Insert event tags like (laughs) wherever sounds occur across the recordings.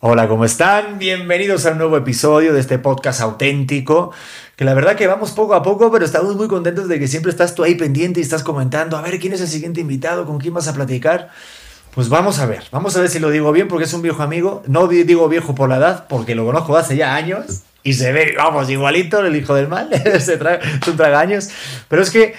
Hola, ¿cómo están? Bienvenidos a un nuevo episodio de este podcast auténtico. Que la verdad que vamos poco a poco, pero estamos muy contentos de que siempre estás tú ahí pendiente y estás comentando, a ver quién es el siguiente invitado, con quién vas a platicar. Pues vamos a ver, vamos a ver si lo digo bien porque es un viejo amigo. No digo viejo por la edad, porque lo conozco hace ya años y se ve, vamos, igualito, el hijo del mal, (laughs) es un tragaños. Pero es que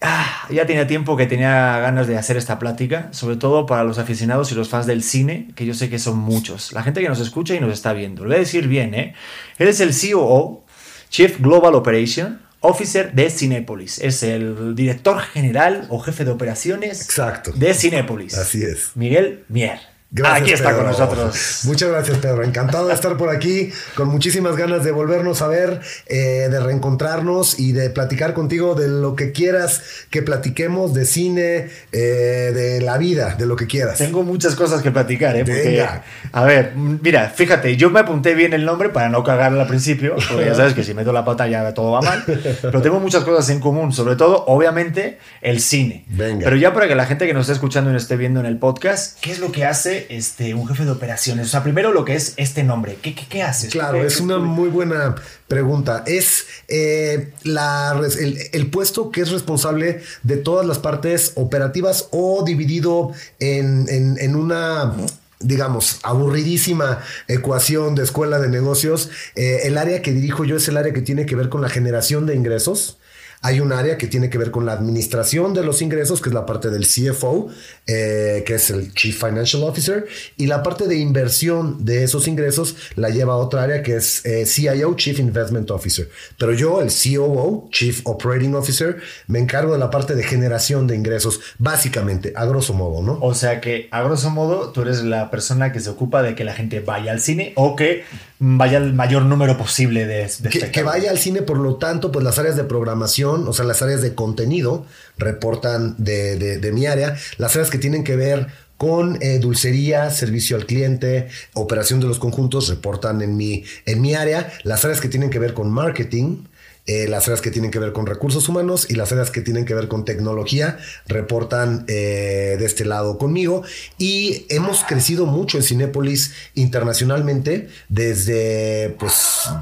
Ah, ya tenía tiempo que tenía ganas de hacer esta plática, sobre todo para los aficionados y los fans del cine, que yo sé que son muchos. La gente que nos escucha y nos está viendo. Lo voy a decir bien, ¿eh? Él es el COO, Chief Global Operation Officer de Cinépolis. Es el director general o jefe de operaciones Exacto. de Cinépolis. Así es. Miguel Mier. Gracias, aquí está Pedro. con nosotros. Muchas gracias, Pedro. Encantado de estar por aquí, con muchísimas ganas de volvernos a ver, eh, de reencontrarnos y de platicar contigo de lo que quieras que platiquemos, de cine, eh, de la vida, de lo que quieras. Tengo muchas cosas que platicar, ¿eh? Porque, Venga. a ver, mira, fíjate, yo me apunté bien el nombre para no cagarla al principio, porque ya sabes que si meto la pata ya todo va mal, pero tengo muchas cosas en común, sobre todo, obviamente, el cine. Venga. Pero ya para que la gente que nos esté escuchando y nos esté viendo en el podcast, ¿qué es lo que hace este, un jefe de operaciones? O sea, primero lo que es este nombre, ¿qué, qué, qué haces? Claro, ¿Qué- es una muy buena pregunta. Es eh, la, el, el puesto que es responsable de todas las partes operativas o dividido en, en- en una digamos, aburridísima ecuación de escuela de negocios. Eh, el área que dirijo yo es el área que tiene que ver con la generación de ingresos. Hay un área que tiene que ver con la administración de los ingresos, que es la parte del CFO, eh, que es el Chief Financial Officer, y la parte de inversión de esos ingresos la lleva a otra área que es eh, CIO, Chief Investment Officer. Pero yo, el COO, Chief Operating Officer, me encargo de la parte de generación de ingresos, básicamente, a grosso modo, ¿no? O sea que, a grosso modo, tú eres la persona que se ocupa de que la gente vaya al cine o que vaya el mayor número posible de, de que, que espectáculos. vaya al cine, por lo tanto, pues las áreas de programación, o sea, las áreas de contenido reportan de, de- de mi área, las áreas que tienen que ver con eh, dulcería, servicio al cliente, operación de los conjuntos, reportan en mi, en mi área, las áreas que tienen que ver con marketing. Eh, las áreas que tienen que ver con recursos humanos y las áreas que tienen que ver con tecnología reportan eh, de este lado conmigo. Y hemos crecido mucho en Cinépolis internacionalmente desde pues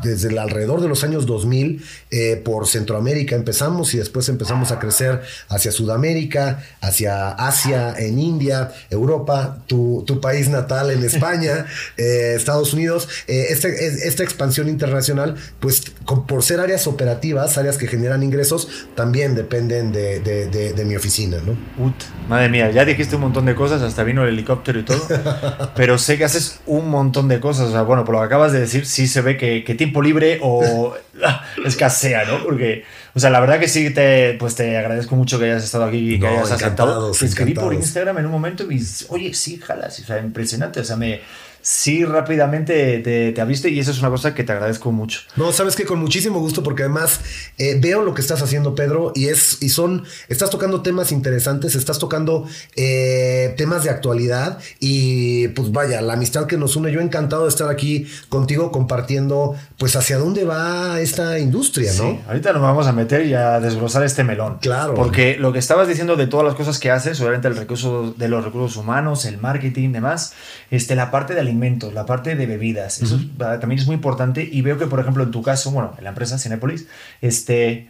desde el alrededor de los años 2000 eh, por Centroamérica empezamos y después empezamos a crecer hacia Sudamérica hacia Asia en India Europa tu, tu país natal en España (laughs) Estados Unidos. Eh, esta, es- esta expansión internacional pues con- por ser áreas operativas áreas que generan ingresos también dependen de, de- de- de mi oficina ¿no? Ut, madre mía, ya dijiste un montón de cosas, hasta vino el helicóptero y todo, (laughs) pero sé que haces un montón de cosas. O sea, bueno, por lo que acabas de decir, sí se ve que, que tiempo libre o (laughs) ah, escasea, ¿no? Porque, o sea, la verdad que sí te, pues te agradezco mucho que hayas estado aquí y que No, hayas aceptado. Te escribí por. Instagram en un momento y, oye, sí, jalas, o sea, impresionante, o sea, me, sí rápidamente te, te abriste y eso es una cosa que te agradezco mucho. No, sabes que con muchísimo gusto, porque además eh, veo lo que estás haciendo, Pedro, y es, y son, estás tocando temas interesantes, estás tocando eh, temas de actualidad, y pues vaya, la amistad que nos une, yo encantado de estar aquí contigo compartiendo, pues hacia dónde va esta industria, ¿no? Sí, ahorita nos vamos a meter y a desglosar este melón. Claro. Porque lo que estabas diciendo de todas las cosas que haces, obviamente el recurso de los recursos humanos, el marketing, demás, este, la parte de alimentos, la parte de bebidas, eso es- también es muy importante. Y veo que, por ejemplo, en tu caso, bueno, en la empresa Cinepolis, este,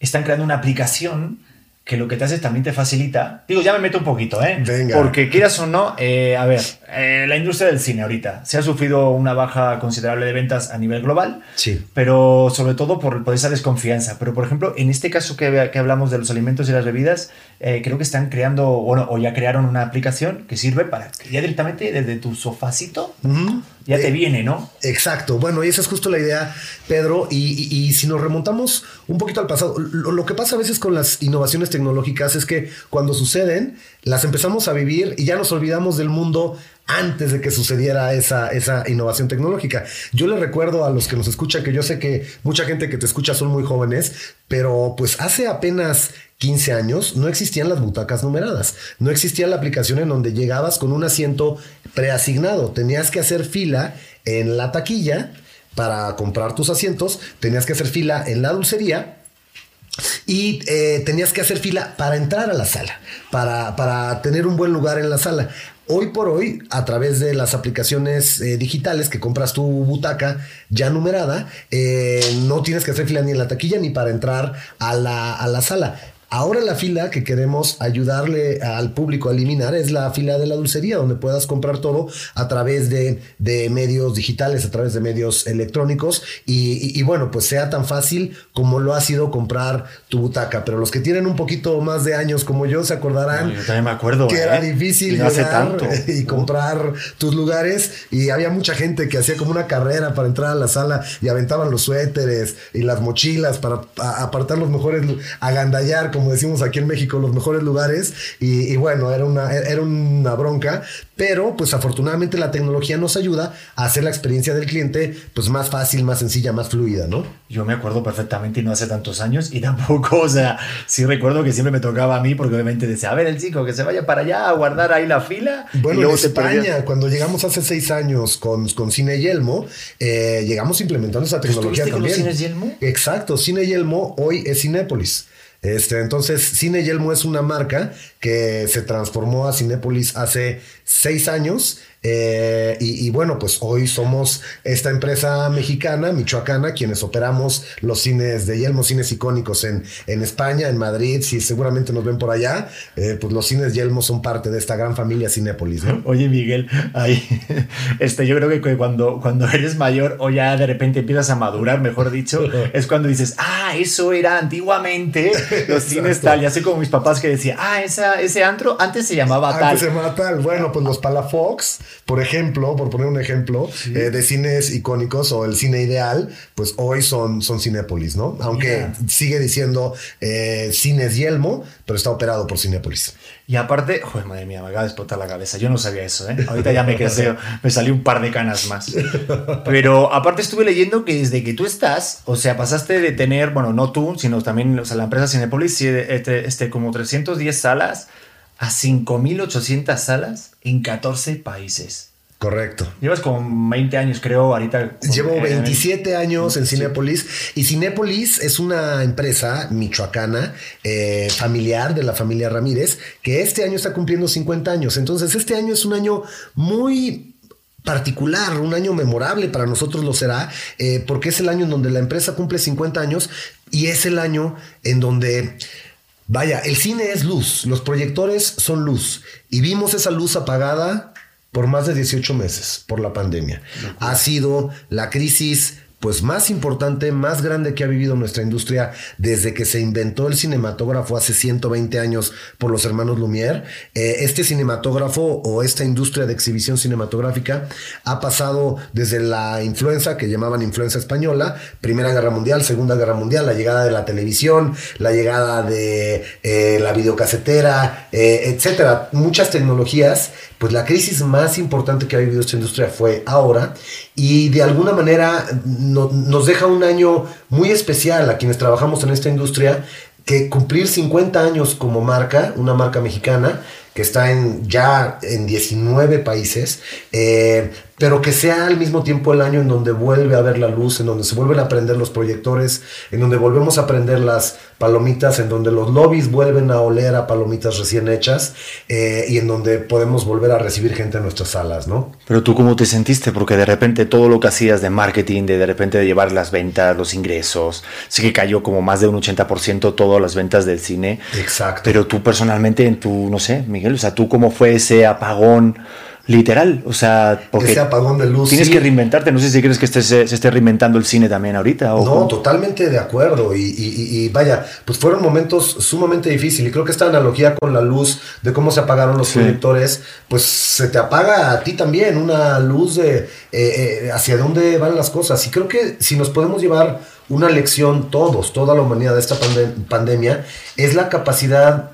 están creando una aplicación que lo que te hace también te facilita. Digo, ya me meto un poquito, ¿eh? Venga. Porque quieras o no, eh, a ver, eh, la industria del cine ahorita se ha sufrido una baja considerable de ventas a nivel global Sí. pero sobre todo por, por esa desconfianza. Pero, por ejemplo, en este caso que, que hablamos de los alimentos y las bebidas, eh, creo que están creando, bueno, o ya crearon una aplicación que sirve para que ya directamente desde tu sofacito Ujú. ya te Eh, viene, ¿no? Exacto, bueno, y esa es justo la idea, Pedro, y, y- y si nos remontamos un poquito al pasado, lo, lo que pasa a veces con las innovaciones tecnológicas es que cuando suceden, las empezamos a vivir y ya nos olvidamos del mundo antes de que sucediera esa, esa innovación tecnológica. Yo le recuerdo a los que nos escuchan, que yo sé que mucha gente que te escucha son muy jóvenes, pero pues hace apenas 15 años no existían las butacas numeradas, no existía la aplicación en donde llegabas con un asiento preasignado, tenías que hacer fila en la taquilla para comprar tus asientos, tenías que hacer fila en la dulcería y eh, tenías que hacer fila para entrar a la sala, para, para tener un buen lugar en la sala. Hoy por hoy, a través de las aplicaciones eh, digitales que compras tu butaca ya numerada, eh, no tienes que hacer fila ni en la taquilla ni para entrar a la, a la sala. Ahora la fila que queremos ayudarle al público a eliminar es la fila de la dulcería, donde puedas comprar todo a través de, de medios digitales, a través de medios electrónicos y, y, bueno, pues sea tan fácil como lo ha sido comprar tu butaca. Pero los que tienen un poquito más de años como yo se acordarán yo también me acuerdo, que ¿eh? era difícil Y no hace llegar (laughs) y comprar tus lugares y había mucha gente que hacía como una carrera para entrar a la sala y aventaban los suéteres y las mochilas para apartar los mejores, agandallar, como decimos aquí en México, los mejores lugares y, y bueno, era una, era una bronca, pero pues afortunadamente la tecnología nos ayuda a hacer la experiencia del cliente pues más fácil, más sencilla, más fluida, ¿no? Yo me acuerdo perfectamente y no hace tantos años y (laughs) tampoco, o sea, sí recuerdo que siempre me tocaba a mí porque obviamente decía, a ver el chico que se vaya para allá a guardar ahí la fila Bueno, y luego en España, cuando llegamos hace seis años con, con Cine Yelmo, eh, llegamos implementando esa tecnología ¿Estuviste con los también. cines Yelmo? Exacto, Cine Yelmo hoy es Cinépolis. Este, entonces, Cine Yelmo es una marca que se transformó a Cinépolis hace seis años. eh, y, y bueno, pues hoy somos esta empresa mexicana, michoacana, quienes operamos los cines de Yelmo, cines icónicos en, en España, en Madrid, si seguramente nos ven por allá, eh, pues los cines Yelmo son parte de esta gran familia Cinépolis, ¿no? (laughs) Oye, Miguel, ahí, (laughs) este, yo creo que cuando, cuando eres mayor o ya de repente empiezas a madurar, mejor dicho, (laughs) es cuando dices, ah, eso era antiguamente los cines tal. Ya sé como mis papás que decían, ah, esa, ese antro antes se llamaba tal. Antes se llama tal. Bueno, pues los Palafox, por ejemplo, por poner un ejemplo, eh, de cines icónicos o el cine ideal, pues hoy son, son Cinépolis, ¿no? Aunque sigue diciendo eh, Cines Yelmo, pero está operado por Cinépolis. Y aparte, joder, madre mía, me acaba de explotar la cabeza. Yo no sabía eso, ¿eh? Ahorita ya me crecí, me salió un par de canas más. Pero aparte estuve leyendo que desde que tú estás, o sea, pasaste de tener, bueno, no tú, sino también o sea, la empresa Cinepolis, este, este, como 310 salas a 5.800 salas en 14 países. Correcto. Llevas como 20 años, creo, ahorita. Llevo eh, 27 años en. Cinépolis y Cinépolis es una empresa michoacana eh, familiar de la familia Ramírez que este año está cumpliendo 50 años. Entonces este año es un año muy particular, un año memorable para nosotros lo será, eh, porque es el año en donde la empresa cumple 50 años y es el año en donde Vaya, el cine es luz, los proyectores son luz y vimos esa luz apagada por más de 18 meses por la pandemia. Ha sido la crisis pues más importante, más grande que ha vivido nuestra industria desde que se inventó el cinematógrafo hace 120 años por los hermanos Lumière. Eh, este cinematógrafo o esta industria de exhibición cinematográfica ha pasado desde la influenza, que llamaban influenza española, Primera Guerra Mundial, Segunda Guerra Mundial, la llegada de la televisión, la llegada de eh, la videocasetera, eh, etcétera, muchas tecnologías, pues la crisis más importante que ha vivido esta industria fue ahora y de alguna manera no- nos deja un año muy especial a quienes trabajamos en esta industria, que cumplir 50 años como marca, una marca mexicana, que está en, ya en 19 países, eh, pero que sea al mismo tiempo el año en donde vuelve a ver la luz, en donde se vuelven a prender los proyectores, en donde volvemos a prender las palomitas, en donde los lobbies vuelven a oler a palomitas recién hechas eh, y en donde podemos volver a recibir gente en nuestras salas, ¿no? Pero tú cómo te sentiste, porque de repente todo lo que hacías de marketing, de de repente de llevar las ventas, los ingresos, sí que cayó como más de un 80% todas las ventas del cine. Exacto. Pero tú personalmente, en tu, no sé, Miguel, o sea, tú cómo fue ese apagón literal, o sea, porque Ese apagón de luz. tienes sí. que reinventarte, no sé si crees que esté- se, se esté reinventando el cine también ahorita. O No, cómo. totalmente de acuerdo. Y, y- y- vaya, pues fueron momentos sumamente difíciles. Y creo que esta analogía con la luz, de cómo se apagaron los Sí. proyectores, pues se te apaga a ti también una luz de eh, eh, hacia dónde van las cosas. Y creo que si nos podemos llevar una lección todos, toda la humanidad de esta pande- pandemia, es la capacidad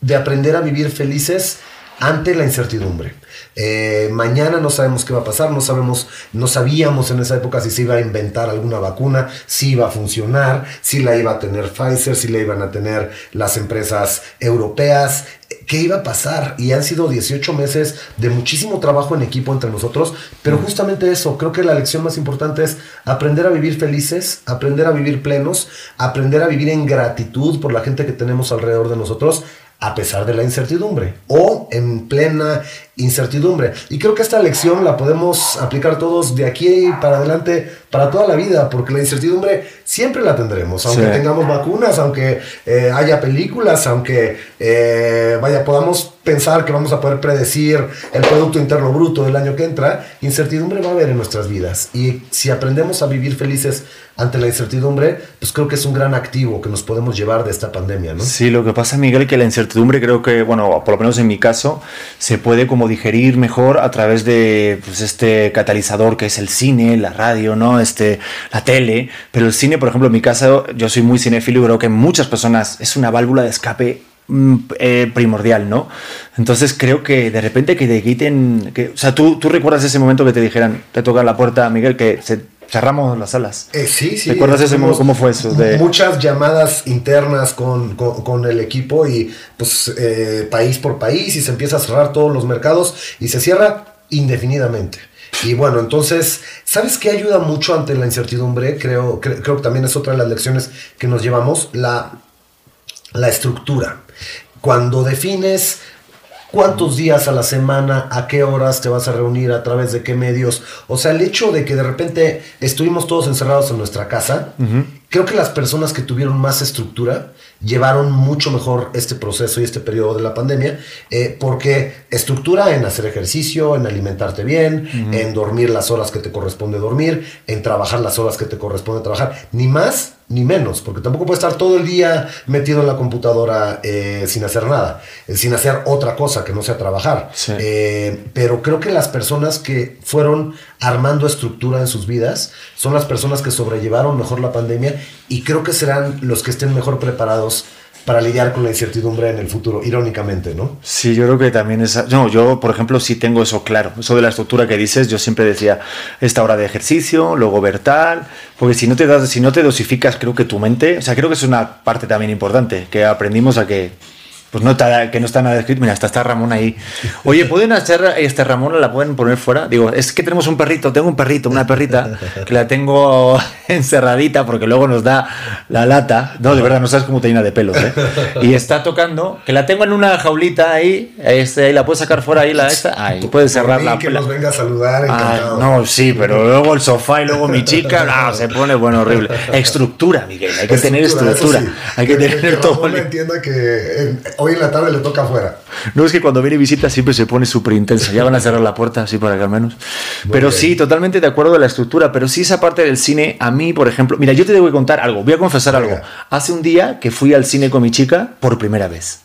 de aprender a vivir felices ante la incertidumbre. Eh, mañana no sabemos qué va a pasar, no sabemos, no sabíamos en esa época si se iba a inventar alguna vacuna, si iba a funcionar, si la iba a tener Pfizer, si la iban a tener las empresas europeas. qué iba a pasar. Y han sido 18 meses de muchísimo trabajo en equipo entre nosotros. Pero justamente eso, creo que la lección más importante es aprender a vivir felices, aprender a vivir plenos, aprender a vivir en gratitud por la gente que tenemos alrededor de nosotros a pesar de la incertidumbre o en plena incertidumbre. Y creo que esta lección la podemos aplicar todos de aquí para adelante para toda la vida, porque la incertidumbre siempre la tendremos, aunque tengamos vacunas, aunque eh, haya películas, aunque eh, vaya, podamos pensar que vamos a poder predecir el Producto Interno Bruto del año que entra, incertidumbre va a haber en nuestras vidas. Y si aprendemos a vivir felices ante la incertidumbre, pues creo que es un gran activo que nos podemos llevar de esta pandemia, ¿no? Sí, lo que pasa, Miguel, que la incertidumbre creo que, bueno, por lo menos en mi caso, se puede como digerir mejor a través de pues, este catalizador que es el cine, la radio, ¿no? Este, la tele. Pero el cine, por ejemplo, en mi caso, yo soy muy cinéfilo y creo que muchas personas es una válvula de escape mm, eh, primordial, ¿no? Entonces creo que de repente que te quiten, que, o sea, ¿tú, tú recuerdas ese momento que te dijeran, te toca la puerta, Miguel, que se cerramos las salas. Eh, sí, sí. ¿Recuerdas ese momento? ¿Cómo fue eso? De... Muchas llamadas internas con, con, el equipo y pues eh, país por país y se empieza a cerrar todos los mercados y se cierra indefinidamente. Y bueno, entonces, ¿sabes qué ayuda mucho ante la incertidumbre? Creo, creo que también es otra de las lecciones que nos llevamos, la, la estructura. Cuando defines cuántos días a la semana, a qué horas te vas a reunir, a través de qué medios. O sea, el hecho de que de repente estuvimos todos encerrados en nuestra casa, creo que las personas que tuvieron más estructura llevaron mucho mejor este proceso y este periodo de la pandemia, eh, porque estructura en hacer ejercicio, en alimentarte bien, en dormir las horas que te corresponde dormir, en trabajar las horas que te corresponde trabajar, ni más ni menos, porque tampoco puedes estar todo el día metido en la computadora eh, sin hacer nada, eh, sin hacer otra cosa que no sea trabajar. pero creo que las personas que fueron armando estructura en sus vidas son las personas que sobrellevaron mejor la pandemia y creo que serán los que estén mejor preparados para lidiar con la incertidumbre en el futuro, irónicamente, ¿no? Sí, yo creo que también es... No, yo, por ejemplo, sí tengo eso claro. Eso de la estructura que dices, yo siempre decía esta hora de ejercicio, luego ver tal, porque si no te das, si no te dosificas, creo que tu mente, o sea, creo que es una parte también importante, que aprendimos a que pues no está, que no está nada escrito. Mira, hasta está Ramón ahí. Oye, ¿pueden hacer este Ramón? ¿La pueden poner fuera? Digo, es que tenemos un perrito, tengo un perrito, una perrita, que la tengo (laughs) encerradita porque luego nos da la lata. No, de verdad, no sabes cómo te llena de pelos, ¿eh? Y está tocando, que la tengo en una jaulita ahí, este, ahí la puedes sacar fuera ahí, la esta. Ahí, puedes cerrarla. Que nos venga a saludar, ah, no, sí, pero luego el sofá y luego mi chica, no, se pone, bueno, horrible. Estructura, Miguel, hay que tener estructura. Hay que, tener todo. Ramón entienda que hoy en la tarde le toca afuera. No, es que cuando viene visita siempre se pone súper intenso. Ya van a cerrar la puerta, así para que al menos. pero sí, totalmente de acuerdo de la estructura. Pero sí, esa parte del cine, a mí, por ejemplo, mira, yo te debo contar algo, voy a confesar algo. Hace un día que fui al cine con mi chica por primera vez.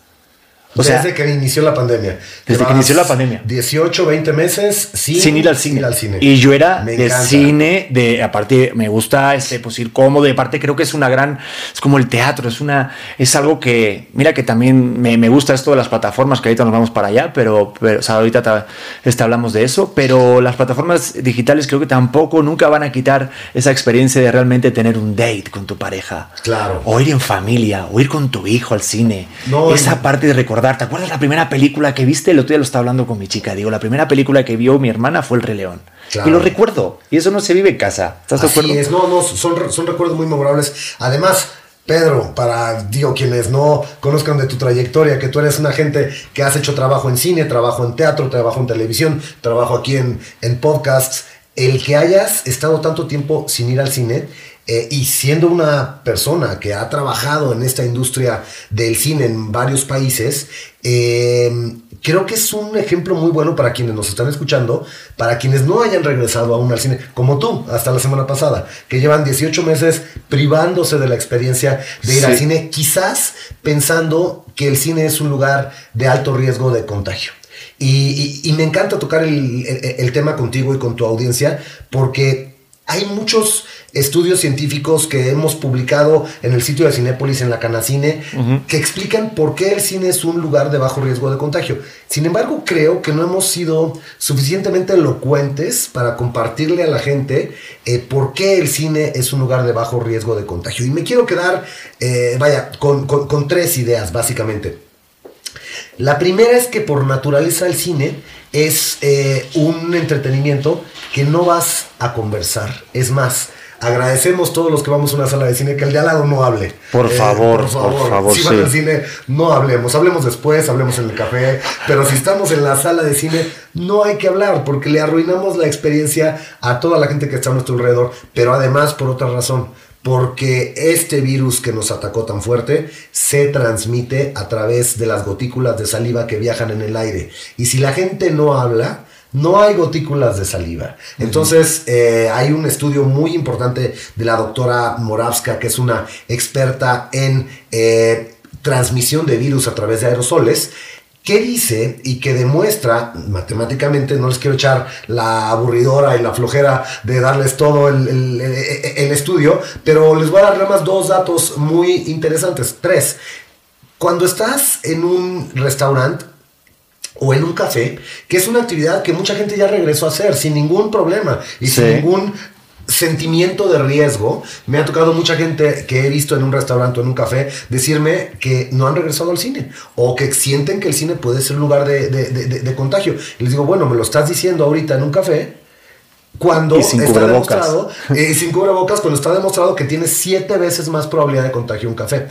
O sea, desde que inició la pandemia. Desde que inició la pandemia. 18, 20 meses sin, ir, al cine. Y yo era de cine, de aparte me gusta este, pues ir cómodo, y aparte creo que es una gran, es como el teatro, es una, es algo que, mira que también me, me gusta esto de las plataformas, que ahorita nos vamos para allá, pero, pero o sea, ahorita este, hablamos de eso, pero las plataformas digitales creo que tampoco nunca van a quitar esa experiencia de realmente tener un date con tu pareja. Claro. O ir en familia, o ir con tu hijo al cine. No, esa parte de recordar ¿te acuerdas la primera película que viste? El otro día lo estaba hablando con mi chica. Digo, la primera película que vio mi hermana fue El Rey León. Y lo recuerdo. Y eso no se vive en casa. ¿Estás de acuerdo? Es. No, no, son, son recuerdos muy memorables. Además, Pedro, para digo quienes no conozcan de tu trayectoria, que tú eres una gente que has hecho trabajo en cine, trabajo en teatro, trabajo en televisión, trabajo aquí en, en podcasts, el que hayas estado tanto tiempo sin ir al cine eh, y siendo una persona que ha trabajado en esta industria del cine en varios países, eh, creo que es un ejemplo muy bueno para quienes nos están escuchando, para quienes no hayan regresado aún al cine, como tú, hasta la semana pasada, que llevan 18 meses privándose de la experiencia de ir al cine, quizás pensando que el cine es un lugar de alto riesgo de contagio. Y, me encanta tocar el tema contigo y con tu audiencia, porque hay muchos estudios científicos que hemos publicado en el sitio de Cinépolis, en la Canacine, que explican por qué el cine es un lugar de bajo riesgo de contagio. Sin embargo, creo que no hemos sido suficientemente elocuentes para compartirle a la gente eh, por qué el cine es un lugar de bajo riesgo de contagio. Y me quiero quedar, eh, vaya, con tres ideas, básicamente. La primera es que por naturaleza el cine es eh, un entretenimiento que no vas a conversar. Es más, agradecemos todos los que vamos a una sala de cine que el de al lado no hable. Por favor, por favor. Por favor si van al cine, no hablemos. Hablemos después, hablemos en el café. Pero si estamos en la sala de cine, no hay que hablar porque le arruinamos la experiencia a toda la gente que está a nuestro alrededor. Pero además, por otra razón porque este virus que nos atacó tan fuerte se transmite a través de las gotículas de saliva que viajan en el aire. Y si la gente no habla, no hay gotículas de saliva. Entonces, eh, hay un estudio muy importante de la doctora Moravska, que es una experta en eh, transmisión de virus a través de aerosoles, que dice y que demuestra matemáticamente, no les quiero echar la aburridora y la flojera de darles todo el, estudio, pero les voy a dar más dos datos muy interesantes. Tres, cuando estás en un restaurante, o en un café, que es una actividad que mucha gente ya regresó a hacer sin ningún problema y sin ningún sentimiento de riesgo. Me ha tocado mucha gente que he visto en un restaurante o en un café decirme que no han regresado al cine o que sienten que el cine puede ser un lugar de, contagio. Y les digo, bueno, me lo estás diciendo ahorita en un café. Cuando está demostrado, eh, sin cubrebocas, cuando está demostrado que tiene siete veces más probabilidad de contagio un café.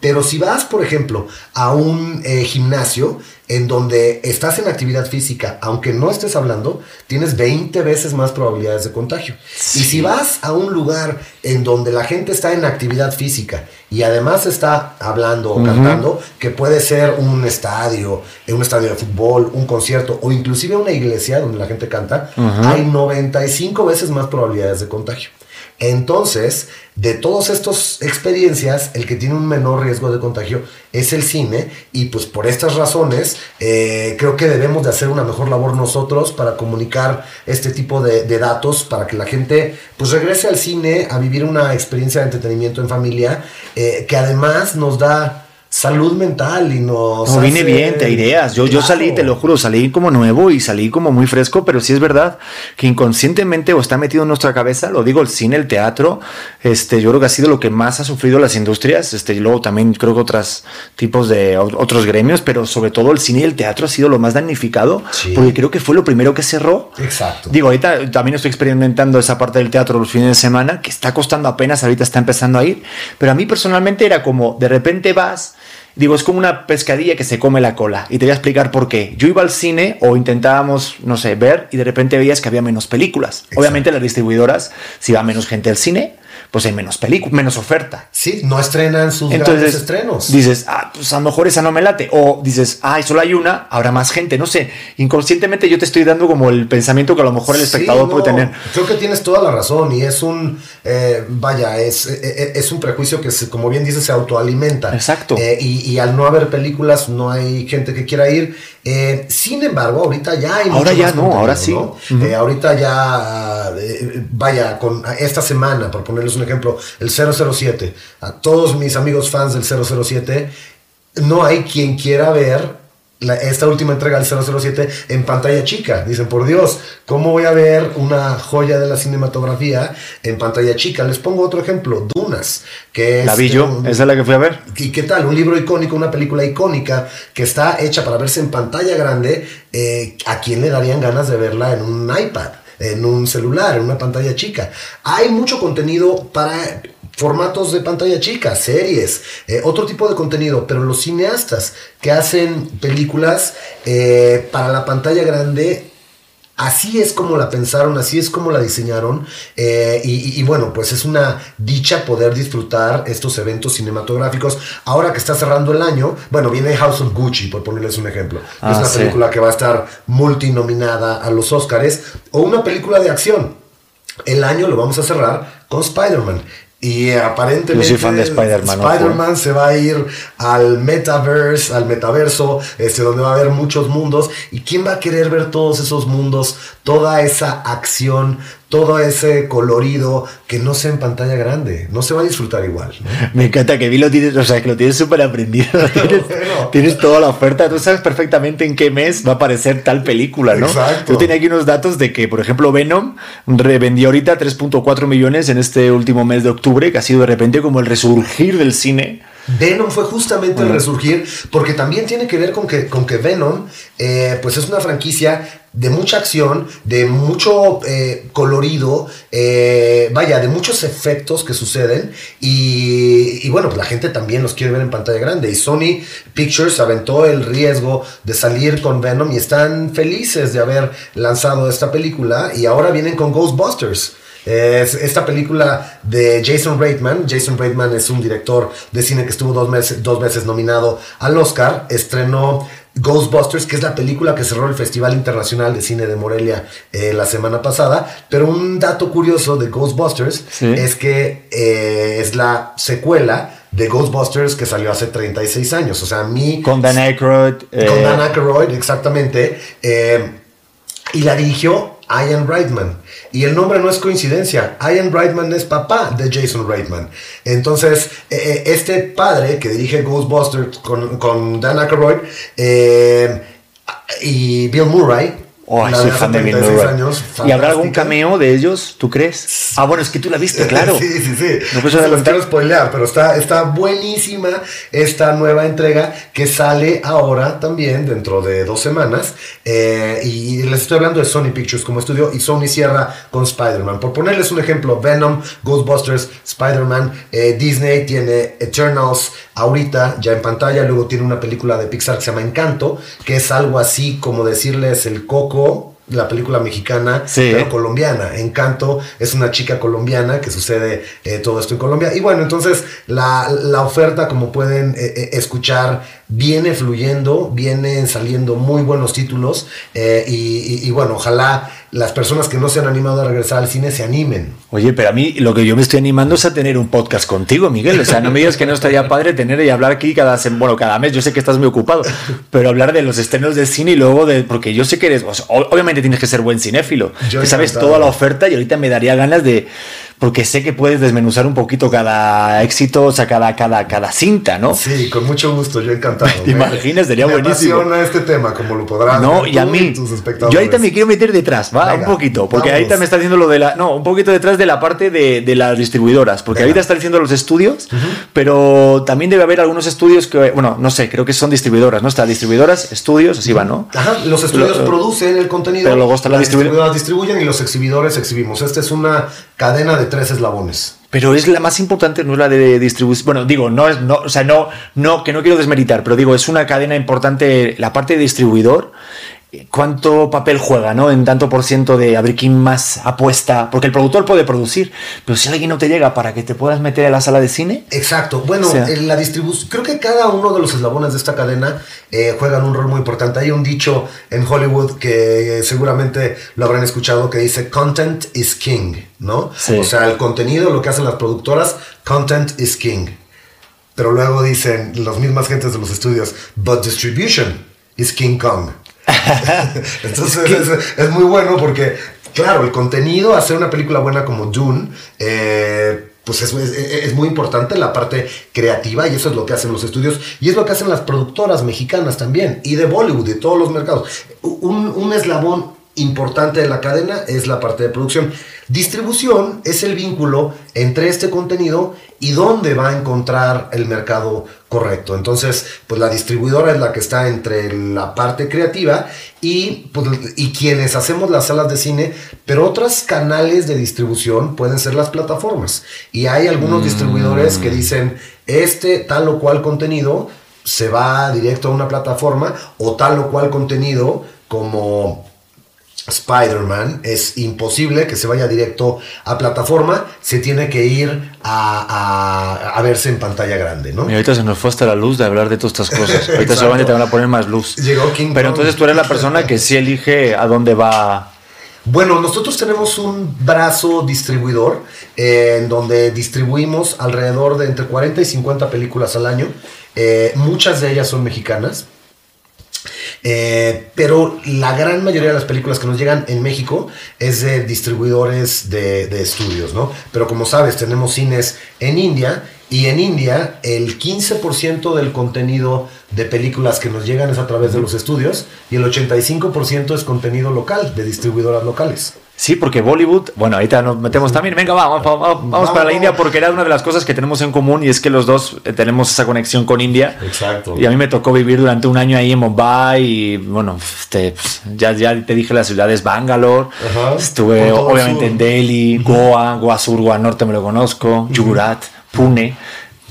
Pero si vas, por ejemplo, a un eh, gimnasio en donde estás en actividad física, aunque no estés hablando, tienes 20 veces más probabilidades de contagio. Y si vas a un lugar en donde la gente está en actividad física y además está hablando o cantando, que puede ser un estadio, un estadio de fútbol, un concierto o inclusive una iglesia donde la gente canta, hay 95 veces más probabilidades de contagio. Entonces, de todas estas experiencias, el que tiene un menor riesgo de contagio es el cine y pues por estas razones eh, creo que debemos de hacer una mejor labor nosotros para comunicar este tipo de, datos para que la gente pues regrese al cine a vivir una experiencia de entretenimiento en familia eh, que además nos da salud mental y nos. No, vine bien, te ideas. Yo, yo salí, te lo juro, salí como nuevo y salí como muy fresco, pero sí es verdad que inconscientemente o está metido en nuestra cabeza, lo digo, el cine, el teatro, este, yo creo que ha sido lo que más ha sufrido las industrias, este, y luego también creo que otros tipos de otros gremios, pero sobre todo el cine y el teatro ha sido lo más damnificado, porque creo que fue lo primero que cerró. Exacto. Digo, ahorita también estoy experimentando esa parte del teatro los fines de semana, que está costando apenas, ahorita está empezando a ir, pero a mí personalmente era como, de repente vas, Digo, es como una pescadilla que se come la cola. Y te voy a explicar por qué. Yo iba al cine o intentábamos, no sé, ver y de repente veías que había menos películas. Obviamente las distribuidoras, si va menos gente al cine, pues hay menos películas, menos oferta. Sí, no estrenan sus grandes estrenos. Dices, ah, pues a lo mejor esa no me late. O dices, ay, solo hay una, habrá más gente. No sé, inconscientemente yo te estoy dando como el pensamiento que a lo mejor el espectador puede tener. Creo que tienes toda la razón y es un, eh, vaya, es, eh, eh, es, un prejuicio que, se, como bien dices, se autoalimenta. Exacto. y, y, al no haber películas, no hay gente que quiera ir. Sin embargo, ahorita ya hay... Ahora ya no, ahora sí. ahorita ya, vaya, con esta semana, por ponerles un ejemplo, el 007. A todos mis amigos fans del 007, no hay quien quiera ver esta última entrega del 007 en pantalla chica. Dicen, por Dios, ¿cómo voy a ver una joya de la cinematografía en pantalla chica? Les pongo otro ejemplo, Dunas, que es... La vi yo, esa es la que fui a ver. ¿Y qué tal? Un libro icónico, una película icónica que está hecha para verse en pantalla grande. Eh, ¿A quién le darían ganas de verla en un iPad? en un celular, en una pantalla chica. Hay mucho contenido para formatos de pantalla chica, series, eh, otro tipo de contenido, pero los cineastas que hacen películas eh, para la pantalla grande Así es como la pensaron, así es como la diseñaron. Eh, y, bueno, pues es una dicha poder disfrutar estos eventos cinematográficos. Ahora que está cerrando el año, bueno, viene House of Gucci, por ponerles un ejemplo. es ah, una película que va a estar multinominada a los Oscars. O una película de acción. El año lo vamos a cerrar con Spider-Man. Y aparentemente Spider-Man se va a ir al metaverse, al metaverso, este, donde va a haber muchos mundos. ¿Y quién va a querer ver todos esos mundos, toda esa acción, todo ese colorido que no sea en pantalla grande? No se va a disfrutar igual. Me encanta que vi lo tienes, o sea, que lo tienes súper aprendido. (laughs) Tienes, toda la oferta, tú sabes perfectamente en qué mes va a aparecer tal película, ¿no? Exacto. Yo tenía aquí unos datos de que, por ejemplo, Venom revendió ahorita 3.4 millones en este último mes de octubre que ha sido de repente como el resurgir del cine Venom fue justamente el resurgir, porque también tiene que ver con que, con que Venom, eh, pues es una franquicia de mucha acción, de mucho eh, colorido, eh, vaya, de muchos efectos que suceden y, y, bueno, pues la gente también los quiere ver en pantalla grande y Sony Pictures aventó el riesgo de salir con Venom y están felices de haber lanzado esta película y ahora vienen con Ghostbusters. Es esta película de Jason Reitman. Jason Reitman es un director de cine que estuvo dos, meses, dos veces nominado al Oscar. Estrenó Ghostbusters, que es la película que cerró el Festival Internacional de Cine de Morelia eh, la semana pasada. Pero un dato curioso de Ghostbusters ¿Sí? es que eh, es la secuela de Ghostbusters que salió hace 36 años. O sea, a mí... Con Dan Aykroyd. Eh... Con Dan Aykroyd, exactamente. Y la dirigió Ian Reitman. Y el nombre no es coincidencia. Ian Reitman es papá de Jason Reitman. Entonces, eh, este padre que dirige Ghostbusters con, con Dan Aykroyd eh, y Bill Murray, Oh, soy fan de Bill años, ¿Y habrá algún cameo de ellos, tú crees? Ah, bueno, es que tú la viste, claro. sí, sí, sí. No puedo Se los quiero spoilear, pero está, está buenísima esta nueva entrega que sale ahora también dentro de dos semanas. Eh, y les estoy hablando de Sony Pictures como estudio y Sony cierra con Spider-Man. Por ponerles un ejemplo, Venom, Ghostbusters, Spider-Man, eh, Disney tiene Eternals ahorita ya en pantalla, luego tiene una película de Pixar que se llama Encanto, que es algo así como decirles el coco la película mexicana, sí. pero colombiana. Encanto es una chica colombiana que sucede eh, todo esto en Colombia. Y bueno, entonces la, la oferta, como pueden eh, eh, escuchar, viene fluyendo, vienen saliendo muy buenos títulos. Eh, y, y, y bueno, ojalá las personas que no se han animado a regresar al cine se animen. Oye, pero a mí lo que yo me estoy animando es a tener un podcast contigo, Miguel. O sea, no me digas que no estaría padre tener y hablar aquí cada bueno, cada mes. Yo sé que estás muy ocupado, pero hablar de los estrenos de cine y luego de. Porque yo sé que eres. O sea, obviamente tienes que ser buen cinéfilo. Yo que sabes toda la oferta y ahorita me daría ganas de. Porque sé que puedes desmenuzar un poquito cada éxito, o sea, cada, cada, cada cinta, ¿no? Sí, con mucho gusto, yo encantado. (laughs) ¿Te imaginas? Sería me buenísimo. Me este tema, como lo podrás No, ver y a mí, tus espectadores. yo ahorita me quiero meter detrás, va, Venga, un poquito, porque vamos. ahorita me está diciendo lo de la, no, un poquito detrás de la parte de, de las distribuidoras, porque Venga. ahorita está diciendo los estudios, pero también debe haber algunos estudios que, bueno, no sé, creo que son distribuidoras, ¿no? Está distribuidoras, estudios, así va, ¿no? Ajá, los estudios Lo- producen el contenido. Pero luego está la distribuidoras distribuyen y los exhibidores exhibimos. Esta es una cadena de tres eslabones. Pero es la más importante, no es la de distribución. Bueno, digo, no es, no, o sea, no, no, que no quiero desmeritar, pero digo, es una cadena importante, la parte de distribuidor. ¿Cuánto papel juega, no? En tanto por ciento de a ver quién más apuesta. Porque el productor puede producir, pero si alguien no te llega para que te puedas meter a la sala de cine, Exacto. Bueno, O sea- en la distribución, creo que cada uno de los eslabones de esta cadena eh, juegan un rol muy importante. Hay un dicho en Hollywood que seguramente lo habrán escuchado que dice content is king, ¿no? Sí. O sea, el contenido, lo que hacen las productoras, content is king. Pero luego dicen las mismas gentes de los estudios, but distribution is King Kong. (laughs) Entonces es, muy bueno porque, claro, el contenido, hacer una película buena como Dune, eh, pues es, es- es muy importante la parte creativa y eso es lo que hacen los estudios y es lo que hacen las productoras mexicanas también y de Bollywood, de todos los mercados. Un, un eslabón importante de la cadena es la parte de producción. Distribución es el vínculo entre este contenido y dónde va a encontrar el mercado correcto. Entonces, pues la distribuidora es la que está entre la parte creativa y, pues, y quienes hacemos las salas de cine, pero otros canales de distribución pueden ser las plataformas. Y hay algunos distribuidores que dicen, este tal o cual contenido se va directo a una plataforma o tal o cual contenido como Spider-Man es imposible que se vaya directo a plataforma, se tiene que ir a, a- a verse en pantalla grande, ¿no? y ahorita se nos fue hasta la luz de hablar de todas estas cosas. (laughs) Ahorita solamente te van a poner más luz. Llegó King Pero Kong. entonces tú eres la persona que sí elige a dónde va. Bueno, nosotros tenemos un brazo distribuidor eh, en donde distribuimos alrededor de entre 40 y 50 películas al año. Eh, muchas de ellas son mexicanas. Eh, pero la gran mayoría de las películas que nos llegan en México es de distribuidores de, de estudios, ¿no? Pero como sabes, tenemos cines en India Y en India, el 15% del contenido de películas que nos llegan es a través de los estudios y el 85% es contenido local, de distribuidoras locales. Sí, porque Bollywood, bueno, ahorita nos metemos también, venga, vamos, vamos, vamos para la India porque era una de las cosas que tenemos en común y es que los dos eh, tenemos esa conexión con India. Exacto. Y a mí me tocó vivir durante un año ahí en Mumbai y bueno, este, pues, ya, ya te dije las ciudades Bangalore, Ajá. estuve obviamente sur. en Delhi, Goa, Goa Sur, Goa Norte me lo conozco, Gujarat, Pune.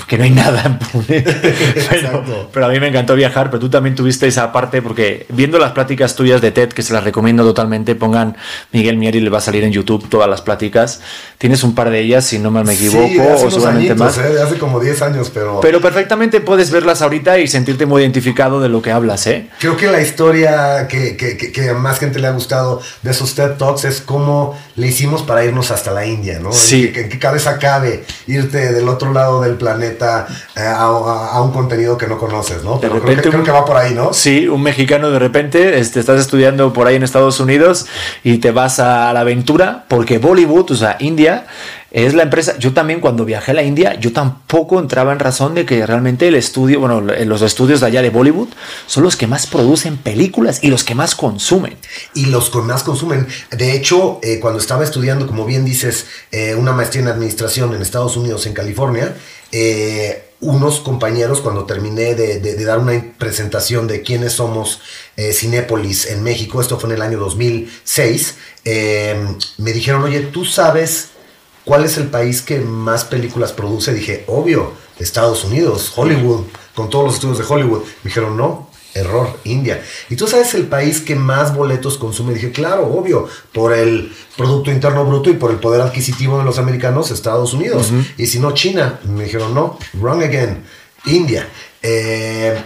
Que no hay nada en Pune. (laughs) pero, Exacto. pero a mí me encantó viajar, pero tú también tuviste esa parte, porque viendo las pláticas tuyas de TED, que se las recomiendo totalmente, pongan Miguel Mieri, le va a salir en YouTube todas las pláticas. Tienes un par de ellas, si no me equivoco, sí, hace o seguramente añitos, más. ¿eh? hace como 10 años, pero, Pero perfectamente puedes verlas ahorita y sentirte muy identificado de lo que hablas, ¿eh? creo que la historia que, que- que- que a más gente le ha gustado de esos TED Talks es cómo le hicimos para irnos hasta la India, ¿no? Sí. En, qué- en qué cabeza cabe irte del otro lado del planeta eh, a, a- a un contenido que no conoces, ¿no? De creo, repente creo un- que va por ahí, ¿no? Sí, un mexicano de repente este, estás estudiando por ahí en Estados Unidos y te vas a la aventura porque Bollywood, o sea, India, es la empresa. Yo también cuando viajé a la India, yo tampoco entraba en razón de que realmente el estudio, bueno, los estudios de allá de Bollywood son los que más producen películas y los que más consumen. y los que más consumen. De hecho, eh, cuando estaba estudiando, como bien dices, eh, una maestría en administración en Estados Unidos, en California, eh, unos compañeros, cuando terminé de, dar una presentación de quiénes somos eh, Cinépolis en México, esto fue en el año 2006, eh, me dijeron, oye, ¿tú sabes cuál es el país que más películas produce? Dije, obvio, Estados Unidos, Hollywood, con todos los estudios de Hollywood. Me dijeron, no, error, India. ¿Y tú sabes el país que más boletos consume? Dije, claro, obvio, por el Producto Interno Bruto y por el poder adquisitivo de los americanos, Estados Unidos. Y si no, China. Me dijeron, no, wrong again, India. Eh,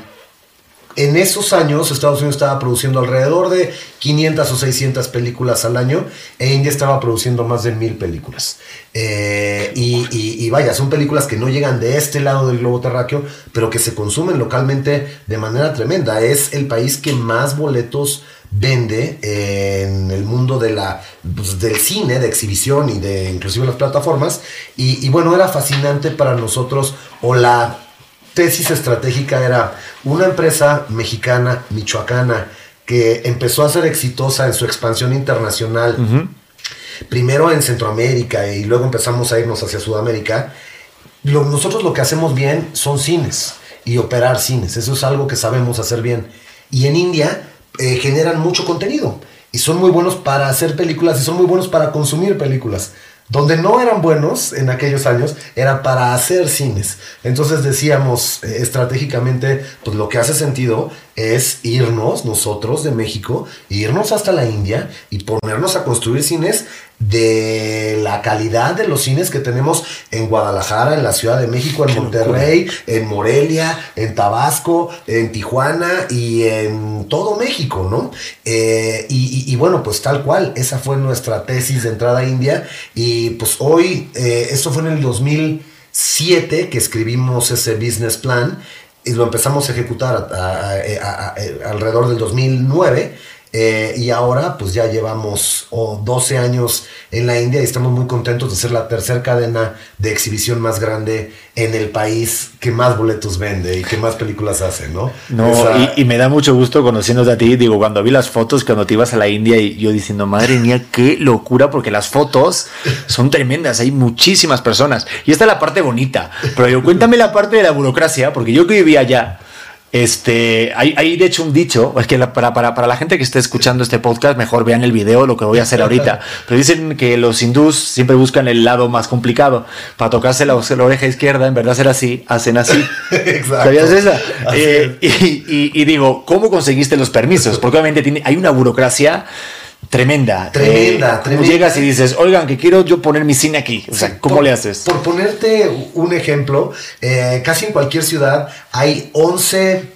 en esos años Estados Unidos estaba produciendo alrededor de 500 o 600 películas al año e India estaba produciendo más de mil películas. Eh, y, vaya, son películas que no llegan de este lado del globo terráqueo, pero que se consumen localmente de manera tremenda. Es el país que más boletos vende en el mundo de la, pues, del cine, de exhibición y de inclusive las plataformas. Y, y bueno, era fascinante para nosotros o la tesis estratégica era una empresa mexicana, michoacana, que empezó a ser exitosa en su expansión internacional, primero en Centroamérica y luego empezamos a irnos hacia Sudamérica. Lo- nosotros lo que hacemos bien son cines y operar cines, eso es algo que sabemos hacer bien. Y en India eh, generan mucho contenido y son muy buenos para hacer películas y son muy buenos para consumir películas. Donde no eran buenos en aquellos años era para hacer cines. Entonces decíamos eh, estratégicamente, pues lo que hace sentido es irnos nosotros de México, irnos hasta la India y ponernos a construir cines de la calidad de los cines que tenemos en Guadalajara, en la Ciudad de México, en Monterrey, en Morelia, en Tabasco, en Tijuana y en todo México, ¿no? Eh, y, y- y bueno, pues tal cual, esa fue nuestra tesis de entrada a India y pues hoy, eh, esto fue en el 2007 que escribimos ese business plan y lo empezamos a ejecutar a- a- a- a- alrededor del 2009 eh, y ahora pues ya llevamos oh, 12 años en la India y estamos muy contentos de ser la tercera cadena de exhibición más grande en el país que más boletos vende y que más películas hace, ¿no? No, Esa- y, y me da mucho gusto conociéndote a ti. Digo, cuando vi las fotos, cuando te ibas a la India, y yo diciendo, madre mía, qué locura, porque las fotos son tremendas. Hay muchísimas personas. Y esta es la parte bonita. Pero yo, cuéntame la parte de la burocracia, porque yo que vivía allá. Este, hay, hay de hecho un dicho, es que la- para, para, para la gente que esté escuchando este podcast, mejor vean el video, lo que voy a hacer ahorita. (laughs) Pero dicen que los hindús siempre buscan el lado más complicado. Para tocarse la, la oreja izquierda, en verdad ser así, hacen así. Exacto. ¿Sabías esa? Eh, y, y- y digo, ¿cómo conseguiste los permisos? Porque obviamente tiene, hay una burocracia tremenda. Tremenda, Eh, ¿cómo tremenda. Llegas y dices, oigan, que quiero yo poner mi cine aquí. O sea, ¿cómo por- le haces? Por ponerte un ejemplo, eh, casi en cualquier ciudad hay 11...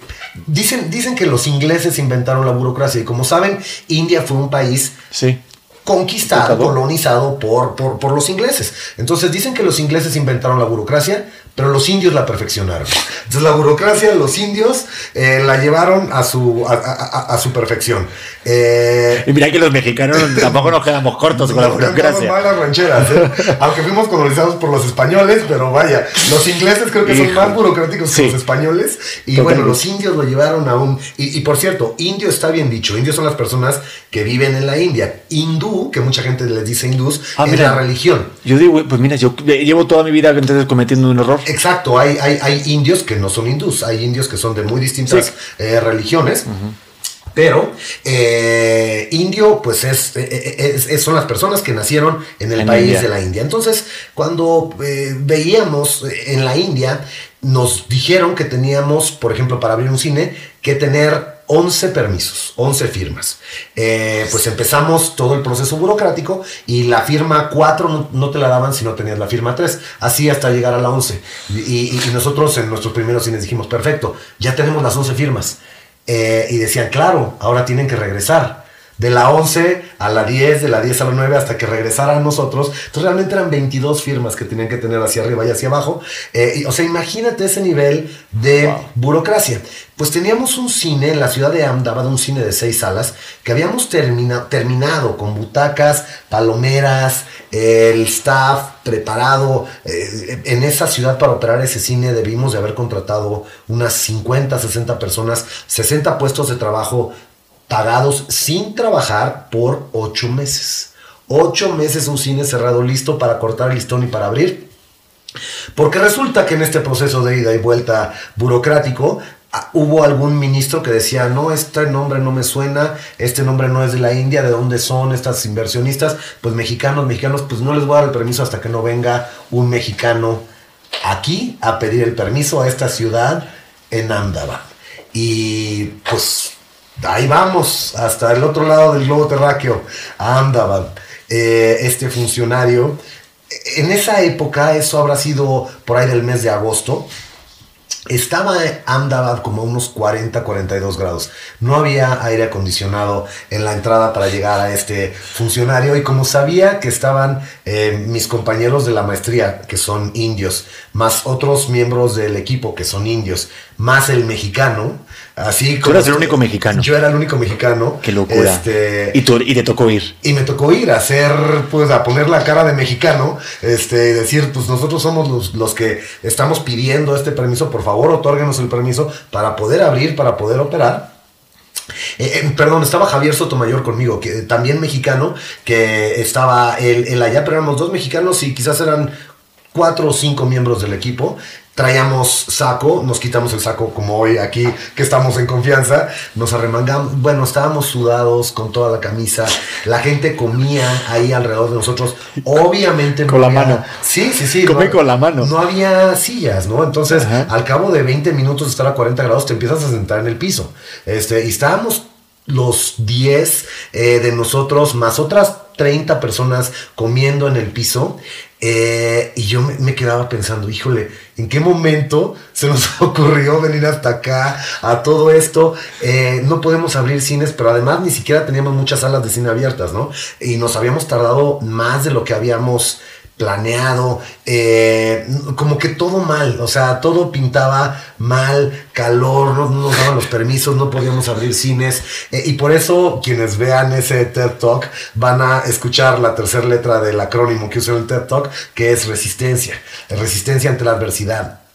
Dicen, dicen que los ingleses inventaron la burocracia y como saben, India fue un país Sí. conquistado, colonizado por, por, por los ingleses. Entonces dicen que los ingleses inventaron la burocracia, pero los indios la perfeccionaron. Entonces la burocracia, los indios eh, la llevaron a su, a, a- a su perfección. Eh, Y mira que los mexicanos (laughs) tampoco nos quedamos cortos con la burocracia. mal las rancheras, ¿eh? aunque fuimos colonizados por los españoles, pero vaya, los ingleses creo que son Hijo. más burocráticos Sí. que los españoles. Y Totalmente. bueno, los indios lo llevaron a un... Y, y por cierto, indio está bien dicho, indios son las personas que viven en la India. Hindú, que mucha gente les dice hindús, Ah, es mira. la religión. Yo digo, pues mira, yo llevo toda mi vida entonces cometiendo un error. Exacto, hay, hay, hay indios que no son hindús, hay indios que son de muy distintas Sí. eh, religiones. Pero eh, indio, pues es, eh, es- es- son las personas que nacieron en el En país India. de la India. Entonces, cuando eh, veíamos eh, en la India, nos dijeron que teníamos, por ejemplo, para abrir un cine, que tener 11 permisos, 11 firmas. Eh, pues empezamos todo el proceso burocrático y la firma 4 no, te la daban si no tenías la firma 3, así hasta llegar a la 11. Y, y- y nosotros en nuestros primeros cines dijimos, perfecto, ya tenemos las 11 firmas. Eh, y decían, claro, ahora tienen que regresar. De la 11 a la 10, de la 10 a la 9, hasta que regresaran nosotros. Entonces realmente eran 22 firmas que tenían que tener hacia arriba y hacia abajo. Eh, y, o sea, imagínate ese nivel de Wow. burocracia. Pues teníamos un cine en la ciudad de Ahmedabad, un cine de seis salas, que habíamos termina- terminado con butacas, palomeras, el staff preparado. eh, en esa ciudad para operar ese cine debimos de haber contratado unas 50, 60 personas, 60 puestos de trabajo pagados sin trabajar por ocho meses. Ocho meses un cine cerrado listo para cortar el listón y para abrir. Porque resulta que en este proceso de ida y vuelta burocrático ah, hubo algún ministro que decía, no, este nombre no me suena, este nombre no es de la India, ¿de dónde son estas inversionistas? Pues mexicanos, mexicanos, pues no les voy a dar el permiso hasta que no venga un mexicano aquí a pedir el permiso a esta ciudad en Ahmedabad. Y pues ahí vamos, hasta el otro lado del globo terráqueo, a Ahmedabad. Eh, este funcionario, en esa época, eso habrá sido por ahí del mes de agosto, estaba Ahmedabad como a unos 40, 42 grados. No había aire acondicionado en la entrada para llegar a este funcionario y como sabía que estaban eh, mis compañeros de la maestría, que son indios, más otros miembros del equipo, que son indios, más el mexicano, así Tú eras el único mexicano. Yo era el único mexicano. Qué locura. Este, Y, tú- y te tocó ir. y me tocó ir a hacer, pues, a poner la cara de mexicano, este, y decir, pues nosotros somos los, los que estamos pidiendo este permiso, por favor, otórguenos el permiso para poder abrir, para poder operar. Eh, eh, perdón, estaba Javier Sotomayor conmigo, que también mexicano, que estaba él, él allá, pero éramos dos mexicanos y quizás eran cuatro o cinco miembros del equipo. Traíamos saco, nos quitamos el saco como hoy aquí que estamos en confianza, nos arremangamos, bueno, estábamos sudados con toda la camisa, la gente comía ahí alrededor de nosotros, obviamente no Con la había- mano. Sí, sí, sí. Come no- con la mano. No había sillas, ¿no? Entonces, Ajá. al cabo de 20 minutos de estar a 40 grados, te empiezas a sentar en el piso. Este, y estábamos los 10 eh, de nosotros, más otras 30 personas comiendo en el piso. Eh, y yo me, quedaba pensando, híjole, ¿en qué momento se nos (laughs) ocurrió venir hasta acá a todo esto? Eh, no podemos abrir cines, pero además ni siquiera teníamos muchas salas de cine abiertas, ¿no? Y nos habíamos tardado más de lo que habíamos planeado, eh, como que todo mal, o sea, todo pintaba mal, calor, no, no nos daban los permisos, no podíamos abrir cines, eh, y por eso quienes vean ese TED Talk van a escuchar la tercera letra del acrónimo que usó el TED Talk, que es resistencia, resistencia ante la adversidad.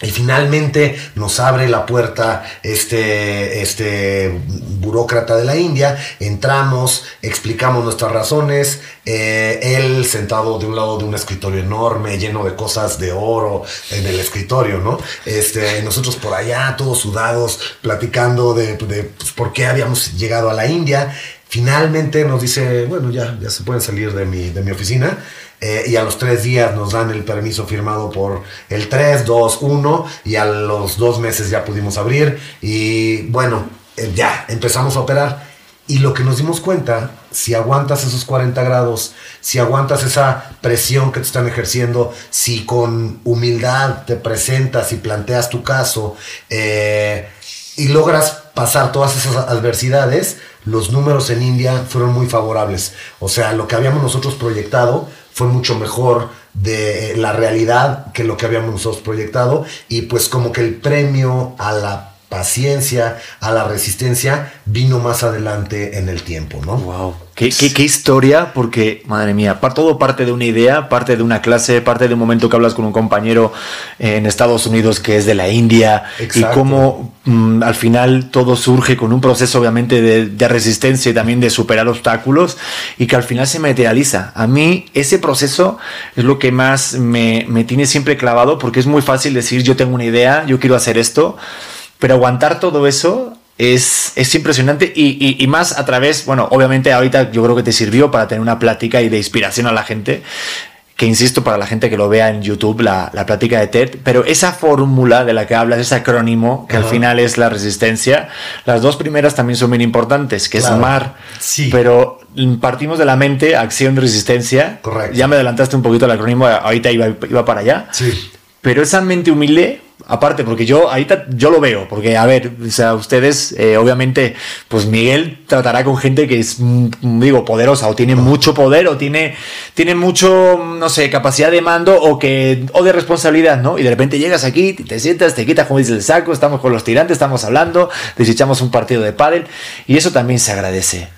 Y finalmente nos abre la puerta este, este burócrata de la India, entramos, explicamos nuestras razones, eh, él sentado de un lado de un escritorio enorme, lleno de cosas de oro en el escritorio, ¿no? Este, nosotros por allá, todos sudados, platicando de, de, pues, por qué habíamos llegado a la India. Finalmente nos dice, bueno, ya, ya se pueden salir de mi, de mi oficina. Eh, y a los tres días nos dan el permiso firmado por el 3, 2, 1 y a los dos meses ya pudimos abrir y bueno, eh, ya empezamos a operar. Y lo que nos dimos cuenta, si aguantas esos 40 grados, si aguantas esa presión que te están ejerciendo, si con humildad te presentas y planteas tu caso eh, y logras pasar todas esas adversidades, los números en India fueron muy favorables. O sea, lo que habíamos nosotros proyectado fue mucho mejor de la realidad que lo que habíamos nosotros proyectado. Y pues como que el premio a la paciencia, a la resistencia, vino más adelante en el tiempo, ¿no? Wow. Qué, qué, historia, porque, madre mía, todo parte de una idea, parte de una clase, parte de un momento que hablas con un compañero en Estados Unidos que es de la India, y cómo mm, al final todo surge con un proceso obviamente de, de, resistencia y también de superar obstáculos, y que al final se materializa. A mí ese proceso es lo que más me, me tiene siempre clavado, porque es muy fácil decir, yo tengo una idea, yo quiero hacer esto, pero aguantar todo eso es, es impresionante y, y, más a través, bueno, obviamente ahorita yo creo que te sirvió para tener una plática y de inspiración a la gente, que insisto, para la gente que lo vea en YouTube, la, la plática de TED, pero esa fórmula de la que hablas, ese acrónimo, que al final es la resistencia, las dos primeras también son bien importantes, que es MAR, sí. pero partimos de la mente, acción, resistencia. Correcto. Ya me adelantaste un poquito el acrónimo, ahorita iba, iba para allá. Sí. Pero esa mente humilde aparte, porque yo ahorita yo lo veo, porque a ver, o sea, ustedes, eh, obviamente, pues Miguel tratará con gente que es, mm, digo, poderosa, o tiene mucho poder, o tiene, tiene mucho, no sé, capacidad de mando, o que, o de responsabilidad, ¿no? Y de repente llegas aquí, te sientas, te quitas, como dices, el saco, estamos con los tirantes, estamos hablando, desechamos un partido de pádel, y eso también se agradece.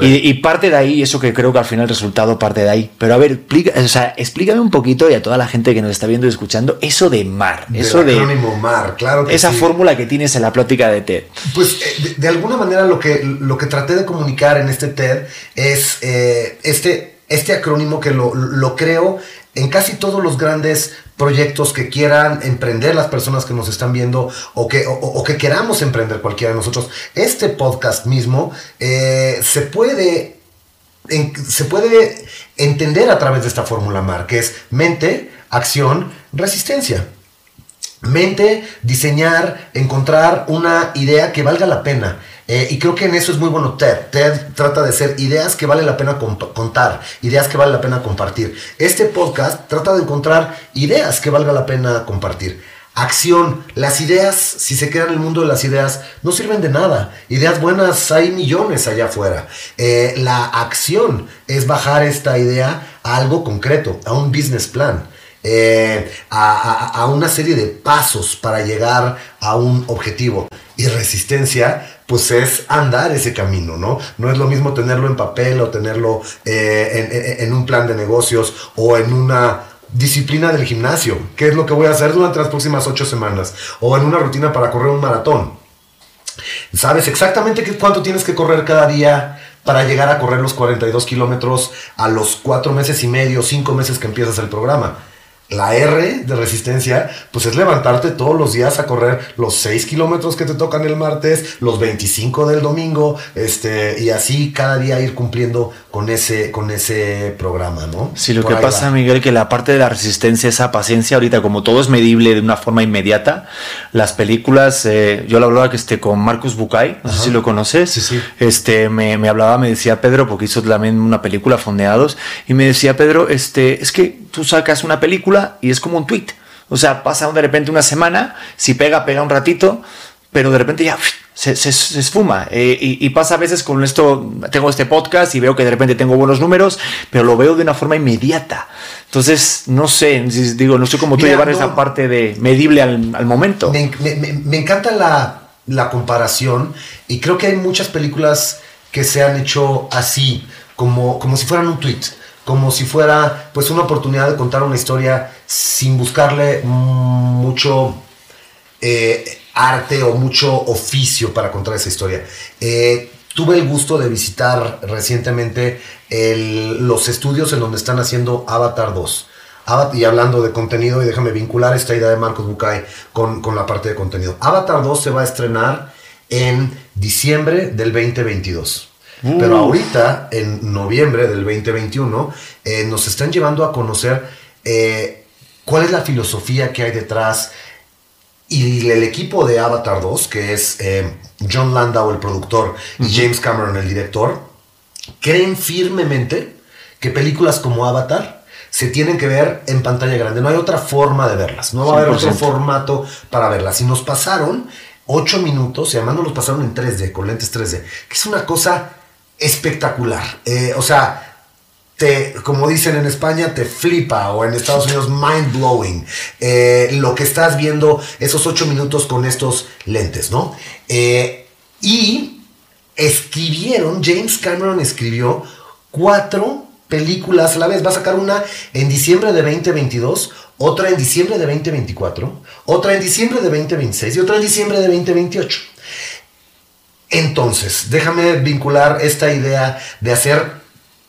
Y, parte de ahí, eso que creo que al final el resultado parte de ahí. Pero a ver, explica, o sea, explícame un poquito y a toda la gente que nos está viendo y escuchando, eso de mar, eso de Mar, claro que Esa fórmula que tienes en la plática de TED. Pues eh, de, alguna manera lo que, lo que traté de comunicar en este TED es eh, este, este acrónimo que lo, lo creo en casi todos los grandes proyectos que quieran emprender las personas que nos están viendo o que, o, que queramos emprender cualquiera de nosotros. Este podcast mismo eh, se puede se puede entender a través de esta fórmula MAR, que es mente, acción, resistencia. Mente, diseñar, encontrar una idea que valga la pena. Eh, y creo que en eso es muy bueno TED. TED trata de ser ideas que vale la pena contar, ideas que vale la pena compartir. Este podcast trata de encontrar ideas que valga la pena compartir. Acción. Las ideas, si se quedan en el mundo de las ideas, no sirven de nada. Ideas buenas hay millones allá afuera. Eh, la acción es bajar esta idea a algo concreto, a un business plan. Eh, a, una serie de pasos para llegar a un objetivo. Y resistencia, pues es andar ese camino, ¿no? No es lo mismo tenerlo en papel o tenerlo eh, en, un plan de negocios o en una disciplina del gimnasio, que es lo que voy a hacer durante las próximas ocho semanas, o en una rutina para correr un maratón. Sabes exactamente cuánto tienes que correr cada día para llegar a correr los 42 kilómetros a los cuatro meses y medio, cinco meses que empiezas el programa. La R de resistencia, pues es levantarte todos los días a correr los 6 kilómetros que te tocan el martes, los 25 del domingo, este, y así cada día ir cumpliendo con ese, con ese programa, ¿no? Sí, lo que pasa, Miguel, que la parte de la resistencia, esa paciencia, ahorita como todo es medible de una forma inmediata, las películas, eh, yo lo hablaba que este, con Marcus Bucay, no sé si lo conoces, sí, sí. Este, me, me, hablaba, me decía Pedro, porque hizo también una película, Fondeados, y me decía Pedro, este, es que tú sacas una película y es como un tweet. O sea, pasa de repente una semana, si pega, pega un ratito, pero de repente ya se, se, esfuma. Eh, y, pasa a veces con esto, tengo este podcast y veo que de repente tengo buenos números, pero lo veo de una forma inmediata. Entonces, no sé, digo, no sé cómo tú llevar esa parte de medible al, momento. Me, me, encanta la, la comparación y creo que hay muchas películas que se han hecho así, como, como si fueran un tweet como si fuera pues una oportunidad de contar una historia sin buscarle mucho eh, arte o mucho oficio para contar esa historia. Eh, tuve el gusto de visitar recientemente los estudios en donde están haciendo Avatar 2. y hablando de contenido, y déjame vincular esta idea de Marcos Bucay con, con la parte de contenido. Avatar 2 se va a estrenar en diciembre del 2022. Pero ahorita, en noviembre del 2021, eh, nos están llevando a conocer eh, cuál es la filosofía que hay detrás. Y el equipo de Avatar 2, que es eh, John Landau, el productor, y James Cameron, el director, creen firmemente que películas como Avatar se tienen que ver en pantalla grande. No hay otra forma de verlas. No va a haber otro formato para verlas. Y nos pasaron ocho minutos, y además nos los pasaron en 3D, con lentes 3D, que es una cosa espectacular. Eh, o sea, te, como dicen en España, te flipa o en Estados Unidos mind blowing. Eh, lo que estás viendo esos ocho minutos con estos lentes, ¿no? Eh, y escribieron, James Cameron escribió cuatro películas a la vez. Va a sacar una en diciembre de 2022, otra en diciembre de 2024, otra en diciembre de 2026 y otra en diciembre de 2028. Entonces, déjame vincular esta idea de hacer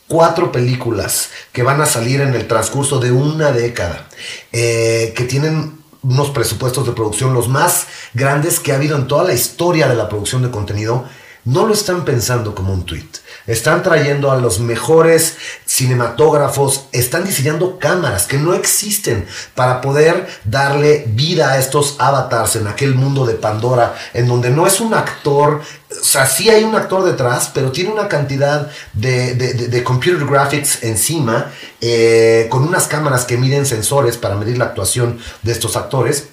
cuatro películas que van a salir en el transcurso de una década, eh, que tienen unos presupuestos de producción los más grandes que ha habido en toda la historia de la producción de contenido, no lo están pensando como un tweet. Están trayendo a los mejores cinematógrafos, están diseñando cámaras que no existen para poder darle vida a estos avatars en aquel mundo de Pandora, en donde no es un actor, o sea, sí hay un actor detrás, pero tiene una cantidad de, computer graphics encima, eh, con unas cámaras que miden sensores para medir la actuación de estos actores.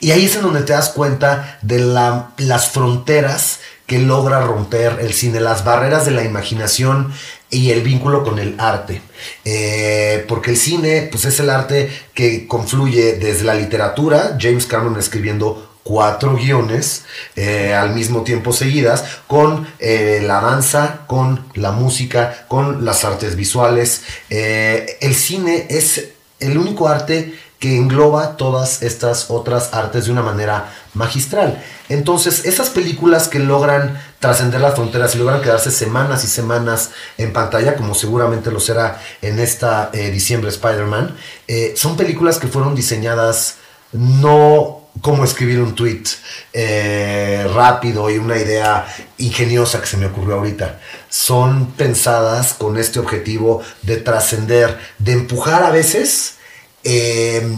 Y ahí es en donde te das cuenta de las fronteras que logra romper el cine, las barreras de la imaginación y el vínculo con el arte. Eh, porque el cine pues es el arte que confluye desde la literatura, James Cameron escribiendo cuatro guiones eh, al mismo tiempo seguidas, con eh, la danza, con la música, con las artes visuales. el cine es el único arte que engloba todas estas otras artes de una manera magistral. Entonces, esas películas que logran trascender las fronteras y logran quedarse semanas y semanas en pantalla, como seguramente lo será en esta eh, diciembre Spider-Man, eh, son películas que fueron diseñadas no como escribir un tweet eh, rápido y una idea ingeniosa que se me ocurrió ahorita. Son pensadas con este objetivo de trascender, de empujar a veces eh,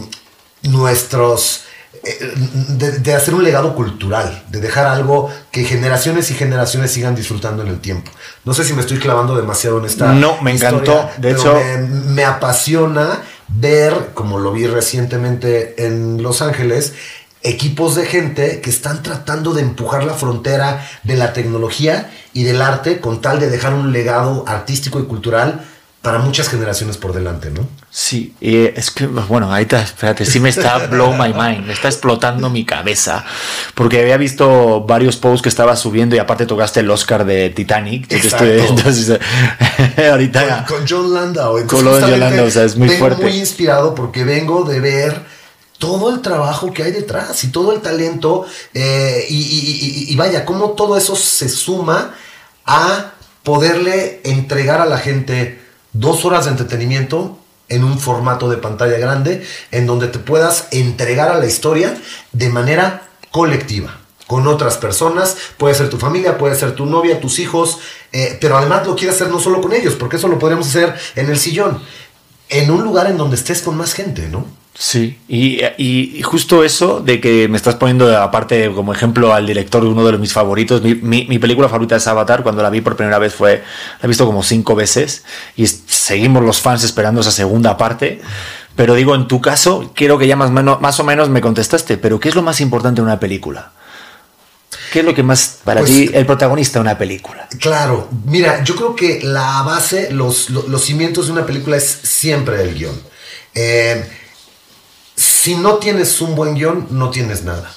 nuestros... Eh, de, hacer un legado cultural, de dejar algo que generaciones y generaciones sigan disfrutando en el tiempo. No sé si me estoy clavando demasiado en esta. No, me encantó. De hecho, me, apasiona ver, como lo vi recientemente en Los Ángeles, equipos de gente que están tratando de empujar la frontera de la tecnología y del arte con tal de dejar un legado artístico y cultural para muchas generaciones por delante, ¿no? Sí, es que, bueno, ahí está, espérate, sí me está (laughs) blow my mind, me está explotando mi cabeza, porque había visto varios posts que estaba subiendo y aparte tocaste el Oscar de Titanic. entonces, (laughs) ahorita... Con, John Landau. con John Landau, o sea, es muy vengo fuerte. muy inspirado porque vengo de ver todo el trabajo que hay detrás y todo el talento eh, y, y vaya, cómo todo eso se suma a poderle entregar a la gente dos horas de entretenimiento en un formato de pantalla grande en donde te puedas entregar a la historia de manera colectiva con otras personas, puede ser tu familia, puede ser tu novia, tus hijos, eh, pero además lo quieres hacer no solo con ellos, porque eso lo podríamos hacer en el sillón, en un lugar en donde estés con más gente, ¿no? Sí, y, justo eso de que me estás poniendo aparte como ejemplo al director de uno de mis favoritos, mi, película favorita es Avatar, cuando la vi por primera vez fue, la he visto como cinco veces y seguimos los fans esperando esa segunda parte, pero digo, en tu caso, quiero que ya más, más o menos me contestaste, pero ¿qué es lo más importante de una película? ¿Qué es lo que más para pues ti el protagonista de una película? Claro, mira, yo creo que la base, los, los, cimientos de una película es siempre el guion. Eh, si no tienes un buen guion, no tienes nada.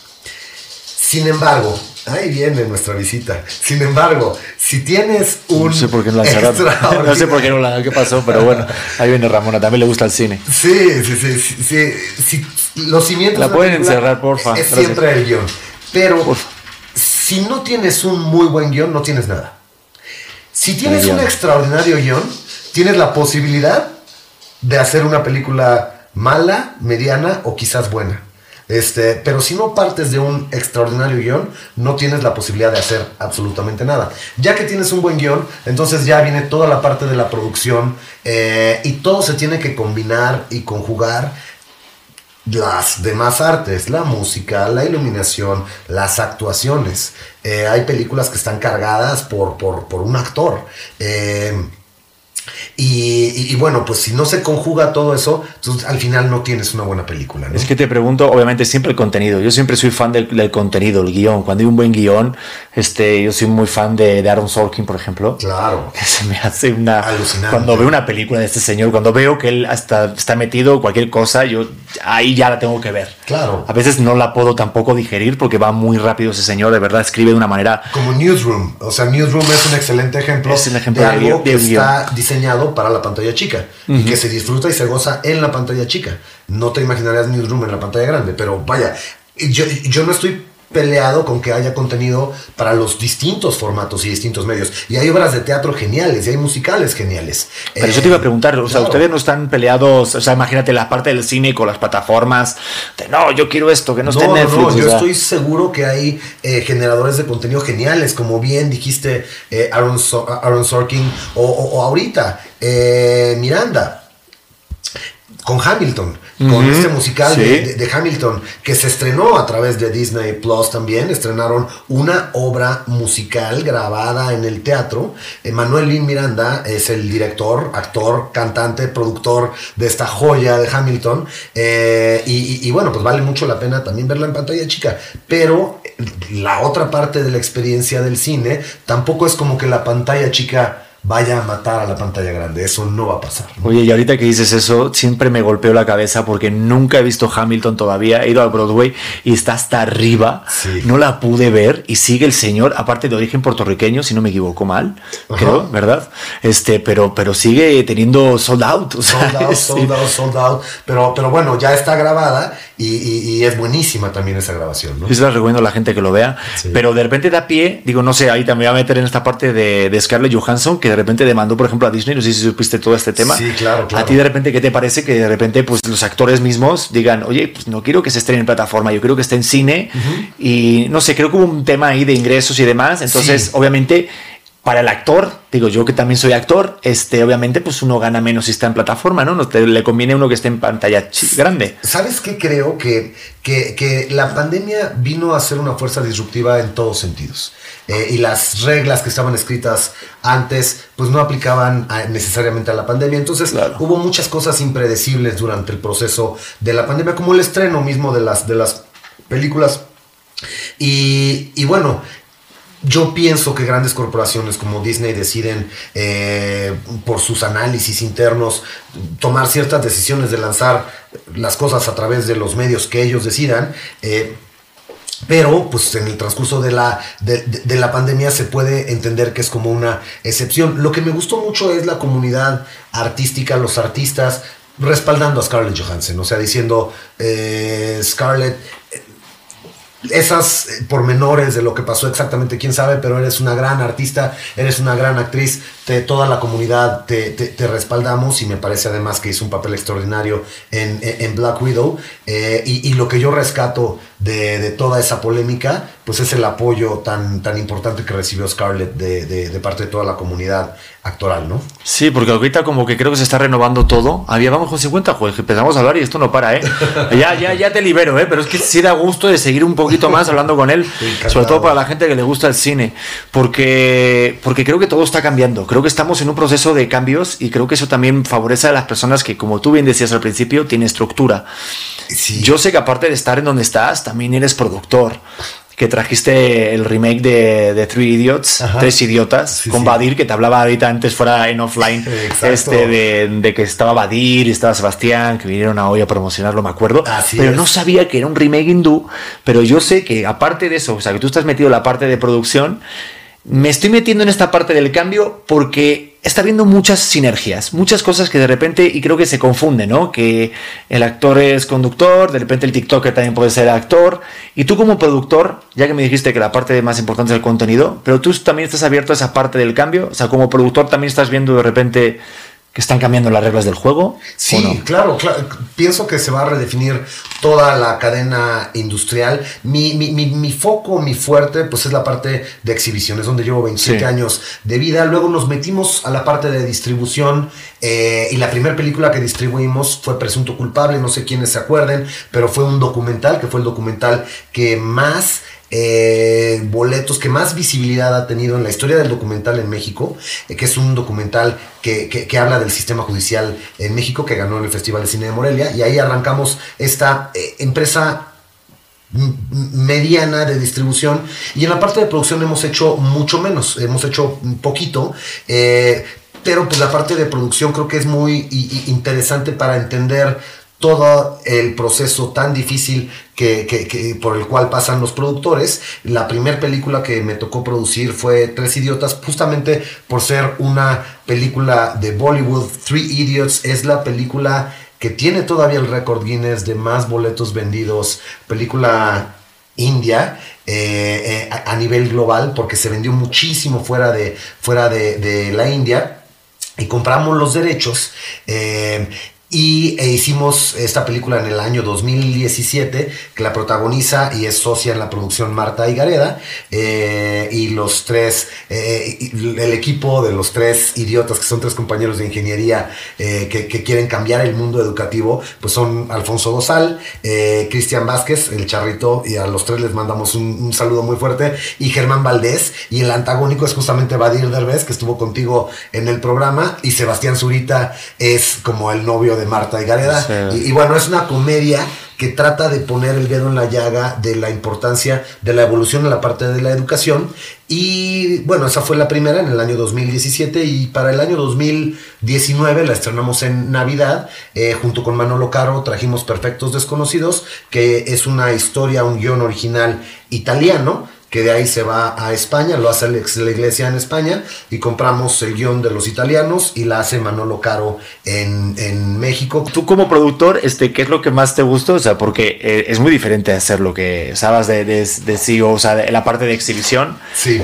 Sin embargo, ahí viene nuestra visita. Sin embargo, si tienes un. No sé por qué no la (laughs) (laughs) No sé por qué no la. ¿Qué pasó? Pero bueno, ahí viene Ramona. También le gusta el cine. Sí, sí, sí. sí, los cimientos. La pueden encerrar, porfa. Es siempre el guion. Pero si no tienes un muy buen guion, no tienes nada. Si tienes un extraordinario guion, tienes la posibilidad de hacer una película mala, mediana o quizás buena. Este, pero si no partes de un extraordinario guion, no tienes la posibilidad de hacer absolutamente nada. Ya que tienes un buen guion, entonces ya viene toda la parte de la producción eh, y todo se tiene que combinar y conjugar las demás artes, la música, la iluminación, las actuaciones. Eh, hay películas que están cargadas por, por, un actor. Eh, Y, y, bueno, pues si no se conjuga todo eso, entonces al final no tienes una buena película. ¿no? Es que te pregunto, obviamente, siempre el contenido. Yo siempre soy fan del, del, contenido, el guion. Cuando hay un buen guion, este, yo soy muy fan de, de Aaron Sorkin, por ejemplo. Claro. (laughs) Que se me hace una. Alucinante. Cuando veo una película de este señor, cuando veo que él hasta está metido cualquier cosa, yo ahí ya la tengo que ver. Claro. A veces no la puedo tampoco digerir porque va muy rápido ese señor, de verdad, escribe de una manera. Como Newsroom. O sea, Newsroom es un excelente ejemplo, Es un ejemplo de de algo que de un guion. está diseñado para la pantalla chica y que se disfruta y se goza en la pantalla chica. No te imaginarías Newsroom en la pantalla grande, pero vaya, yo, yo no estoy peleado con que haya contenido para los distintos formatos y distintos medios. Y hay obras de teatro geniales y hay musicales geniales. Pero Eh, yo te iba a preguntar, o sea, ustedes no están peleados, o sea, imagínate la parte del cine con las plataformas, de, no, yo quiero esto, que no esté No, no, Netflix. no, yo estoy seguro que hay eh, generadores de contenido geniales, como bien dijiste eh, Aaron, So- Aaron Sorkin, o, o- o ahorita eh, Miranda. Con Hamilton, con este musical sí. de, Hamilton, que se estrenó a través de Disney Plus también, estrenaron una obra musical grabada en el teatro. Manuel Lin Miranda es el director, actor, cantante, productor de esta joya de Hamilton. Eh, y, y- y bueno, pues vale mucho la pena también verla en pantalla chica. Pero la otra parte de la experiencia del cine tampoco es como que la pantalla chica vaya a matar a la pantalla grande. Eso no va a pasar. ¿no? Oye, y ahorita que dices eso, siempre me golpeo la cabeza porque nunca he visto Hamilton todavía. He ido a Broadway y está hasta arriba. Sí. No la pude ver y sigue el señor, aparte de origen puertorriqueño, si no me equivoco mal, Ajá. creo, ¿verdad? Este, pero, pero sigue teniendo sold out. o sea, Sold out, (laughs) sí. sold out, sold out. Pero, pero bueno, ya está grabada y, y- y es buenísima también esa grabación, ¿no? Yo se la recomiendo a la gente que lo vea. Sí. Pero de repente da pie, digo, no sé, ahí también voy a meter en esta parte de, de Scarlett Johansson, que de repente demandó, por ejemplo, a Disney. No sé si supiste todo este tema. Sí, claro, claro. A ti de repente, ¿qué te parece que de repente pues, los actores mismos digan, oye, pues no quiero que se estrene en plataforma, yo quiero que esté en cine? Y no sé, creo que hubo un tema ahí de ingresos y demás. Entonces, Sí. obviamente. Para el actor, digo yo que también soy actor, este, obviamente, pues uno gana menos si está en plataforma, ¿no? no te, le conviene a uno que esté en pantalla grande. ¿Sabes qué creo? Que, que, que la pandemia vino a ser una fuerza disruptiva en todos sentidos. Eh, y las reglas que estaban escritas antes, pues no aplicaban a- necesariamente a la pandemia. Entonces Claro. hubo muchas cosas impredecibles durante el proceso de la pandemia, como el estreno mismo de las, de las películas. Y, y bueno, yo pienso que grandes corporaciones como Disney deciden, eh, por sus análisis internos, tomar ciertas decisiones de lanzar las cosas a través de los medios que ellos decidan. eh, pero, pues en el transcurso de la, de, la pandemia se puede entender que es como una excepción. Lo que me gustó mucho es la comunidad artística, los artistas, respaldando a Scarlett Johansson, o sea, diciendo, eh, Scarlett, esas eh, pormenores de lo que pasó exactamente, quién sabe, pero eres una gran artista, eres una gran actriz, te- toda la comunidad te, te- te respaldamos y me parece además que hizo un papel extraordinario en, en- Black Widow. eh, y, y lo que yo rescato de, de toda esa polémica, pues es el apoyo tan, tan importante que recibió Scarlett de, de- de parte de toda la comunidad actoral, ¿no? Sí, porque ahorita como que creo que se está renovando todo. Había vamos con 50, joder, que empezamos a hablar y esto no para, ¿eh? (laughs) Ya, ya, ya te libero, ¿eh? Pero es que sí da gusto de seguir un poquito más hablando con él, (laughs) Encantado. sobre todo para la gente que le gusta el cine, porque, porque creo que todo está cambiando. Creo que estamos en un proceso de cambios y creo que eso también favorece a las personas que, como tú bien decías al principio, tienen estructura. Sí. Yo sé que aparte de estar en donde estás, también eres productor. Que trajiste el remake de, de Three Idiots, Ajá. Tres Idiotas, Sí, con sí. Badir, que te hablaba ahorita antes fuera en offline, Exacto. este de, de que estaba Badir y estaba Sebastián, que vinieron a hoy a promocionarlo, me acuerdo. Así pero es. no sabía que era un remake hindú, pero yo sé que aparte de eso, o sea, que tú estás metido en la parte de producción, me estoy metiendo en esta parte del cambio porque está habiendo muchas sinergias, muchas cosas que de repente, y creo que se confunden, ¿no? Que el actor es conductor, de repente el TikToker también puede ser actor, y tú como productor, ya que me dijiste que la parte más importante es el contenido, pero tú también estás abierto a esa parte del cambio, o sea, como productor también estás viendo de repente que están cambiando las reglas del juego. Sí, claro, claro. Pienso que se va a redefinir toda la cadena industrial. Mi, mi, mi, mi foco, mi fuerte, pues es la parte de exhibición, es donde llevo 27 Sí. años de vida. Luego nos metimos a la parte de distribución eh, y la primera película que distribuimos fue Presunto Culpable, no sé quiénes se acuerden, pero fue un documental, que fue el documental que más eh, boletos, que más visibilidad ha tenido en la historia del documental en México, eh, que es un documental que, que, habla del sistema judicial en México, que ganó en el Festival de Cine de Morelia, y ahí arrancamos esta eh, empresa mediana de distribución y en la parte de producción hemos hecho mucho menos, hemos hecho poquito, pero pues la parte de producción creo que es muy interesante para entender todo el proceso tan difícil que, por el cual pasan los productores. La primera película que me tocó producir fue Tres Idiotas, justamente por ser una película de Bollywood. Three Idiots es la película que tiene todavía el récord Guinness de más boletos vendidos, película india eh, eh, a, nivel global, porque se vendió muchísimo fuera de, fuera de, la India y compramos los derechos. Eh, y e hicimos esta película en el año 2017, que la protagoniza y es socia en la producción Marta Higareda. Eh, y los tres, eh, el equipo de los tres idiotas, que son tres compañeros de ingeniería eh, que, quieren cambiar el mundo educativo, pues son Alfonso Dosal, Cristian Vázquez, el charrito, y a los tres les mandamos un, saludo muy fuerte, y Germán Valdés. Y el antagónico es justamente Badir Derbez, que estuvo contigo en el programa, y Sebastián Zurita es como el novio de Marta y Gareda. Y, bueno, es una comedia que trata de poner el dedo en la llaga de la importancia de la evolución en la parte de la educación. Y bueno, esa fue la primera en el año 2017 y para el año 2019 la estrenamos en Navidad. Eh, junto con Manolo Caro trajimos Perfectos Desconocidos, que es una historia, un guion original italiano que de ahí se va a España, lo hace la iglesia en España y compramos el guion de los italianos y la hace Manolo Caro en, en México. Tú como productor, este, ¿qué es lo que más te gustó? O sea, porque eh, es muy diferente hacer lo que sabes de, de, de CEO, o sea, de la parte de exhibición. Sí.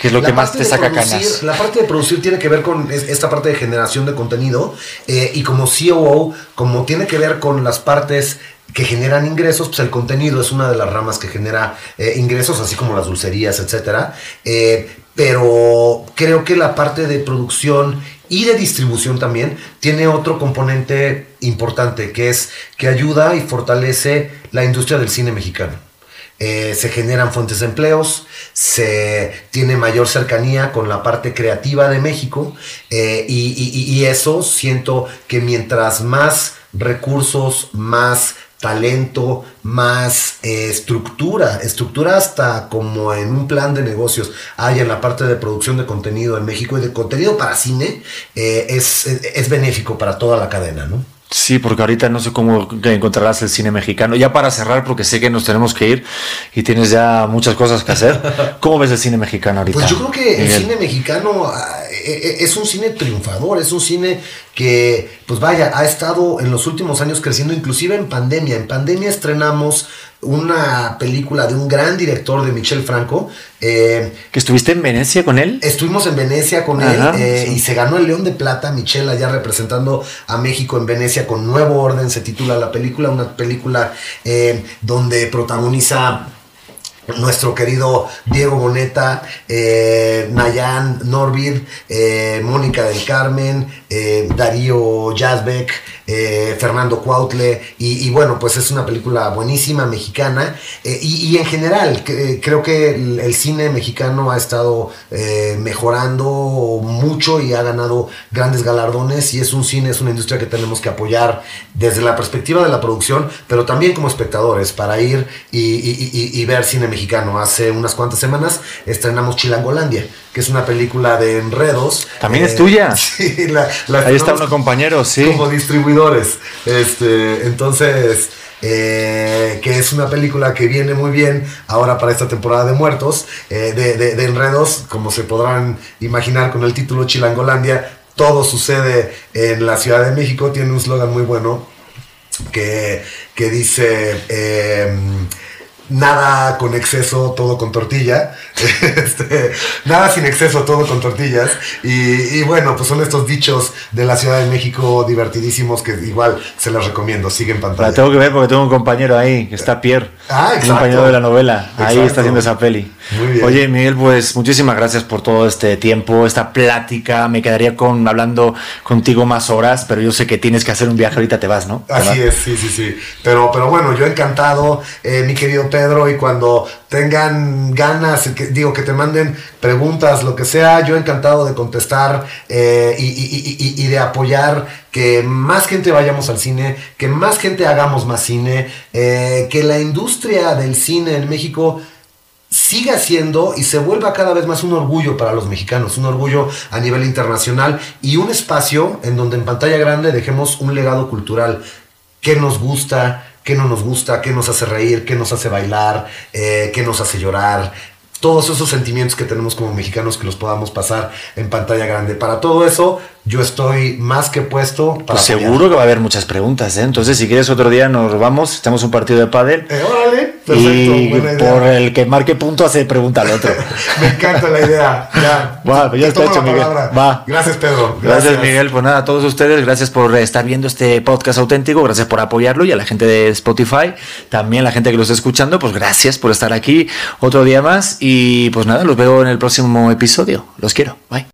¿Qué es lo que más te saca canas? La parte de producir tiene que ver con esta parte de generación de contenido eh, y como COO, como tiene que ver con las partes que generan ingresos, pues el contenido es una de las ramas que genera eh, ingresos, así como las dulcerías, etcétera. Eh, pero creo que la parte de producción y de distribución también tiene otro componente importante, que es que ayuda y fortalece la industria del cine mexicano. Eh, se generan fuentes de empleos, se tiene mayor cercanía con la parte creativa de México y, eso siento que mientras más recursos, más talento, más eh, estructura, estructura hasta como en un plan de negocios hay en la parte de producción de contenido en México y de contenido para cine, eh, es, es benéfico para toda la cadena, ¿no? Sí, porque ahorita no sé cómo encontrarás el cine mexicano. Ya para cerrar, porque sé que nos tenemos que ir y tienes ya muchas cosas que hacer. (laughs) ¿Cómo ves el cine mexicano ahorita? Pues yo creo que el cine mexicano es un cine triunfador, es un cine que, pues vaya, ha estado en los últimos años creciendo, inclusive en pandemia. En pandemia estrenamos una película de un gran director de Michel Franco. Eh, ¿Que estuviste en Venecia con él? Estuvimos en Venecia con él eh, y se ganó el León de Plata, Michel allá representando a México en Venecia con Nuevo Orden, se titula la película, una película eh, donde protagoniza nuestro querido Diego Boneta, Nayan Norvid, Mónica del Carmen, Darío Yazbek, eh, Fernando Cuautle, y, bueno, pues es una película buenísima, mexicana, eh, y, en general eh, creo que el, cine mexicano ha estado mejorando mucho y ha ganado grandes galardones, y es un cine, es una industria que tenemos que apoyar desde la perspectiva de la producción, pero también como espectadores, para ir y, ver cine mexicano. Hace unas cuantas semanas estrenamos Chilangolandia, que es una película de enredos. También es tuya. (laughs) Sí, Ahí está uno compañero, sí. Como distribuidor este, entonces, eh, que es una película que viene muy bien ahora para esta temporada de muertos, eh, de, enredos, como se podrán imaginar con el título Chilangolandia. Todo sucede en la Ciudad de México, tiene un slogan muy bueno que, que dice... Em, nada con exceso, todo con tortilla. (laughs) Este, nada sin exceso, todo con tortillas. Y, bueno, pues son estos dichos de la Ciudad de México divertidísimos que igual se los recomiendo. Sigue en pantalla. La tengo que ver porque tengo un compañero ahí, que está Pierre. Ah, Un compañero de la novela. Ahí está haciendo esa peli. Muy bien. Oye, Miguel, pues muchísimas gracias por todo este tiempo, esta plática. Me quedaría con hablando contigo más horas, pero yo sé que tienes que hacer un viaje ahorita, te vas, ¿no? Así es, sí, sí, sí. Pero, pero bueno, yo encantado, eh, mi querido Pedro, y cuando tengan ganas, que, digo, que te manden preguntas, lo que sea, yo encantado de contestar eh, y, de apoyar que más gente vayamos al cine, que más gente hagamos más cine, eh, que la industria del cine en México siga siendo y se vuelva cada vez más un orgullo para los mexicanos, un orgullo a nivel internacional y un espacio en donde en pantalla grande dejemos un legado cultural que nos gusta, que no nos gusta, que nos hace reír, que nos hace bailar, eh, que nos hace llorar, todos esos sentimientos que tenemos como mexicanos que los podamos pasar en pantalla grande. Para todo eso, yo estoy más que puesto para. Pues seguro que va a haber muchas preguntas, ¿eh? Entonces, si quieres otro día nos vamos, echamos un partido de pádel. Eh, órale, perfecto. Y por el que marque punto hace pregunta al otro. (laughs) Me encanta la idea. Ya. (laughs) Va, pues ya está hecho, Miguel. Va. Gracias, Pedro. Gracias. Miguel. Pues nada, a todos ustedes, gracias por estar viendo este podcast auténtico, gracias por apoyarlo y a la gente de Spotify, también la gente que lo está escuchando, pues gracias por estar aquí otro día más y pues nada, los veo en el próximo episodio. Los quiero. Bye.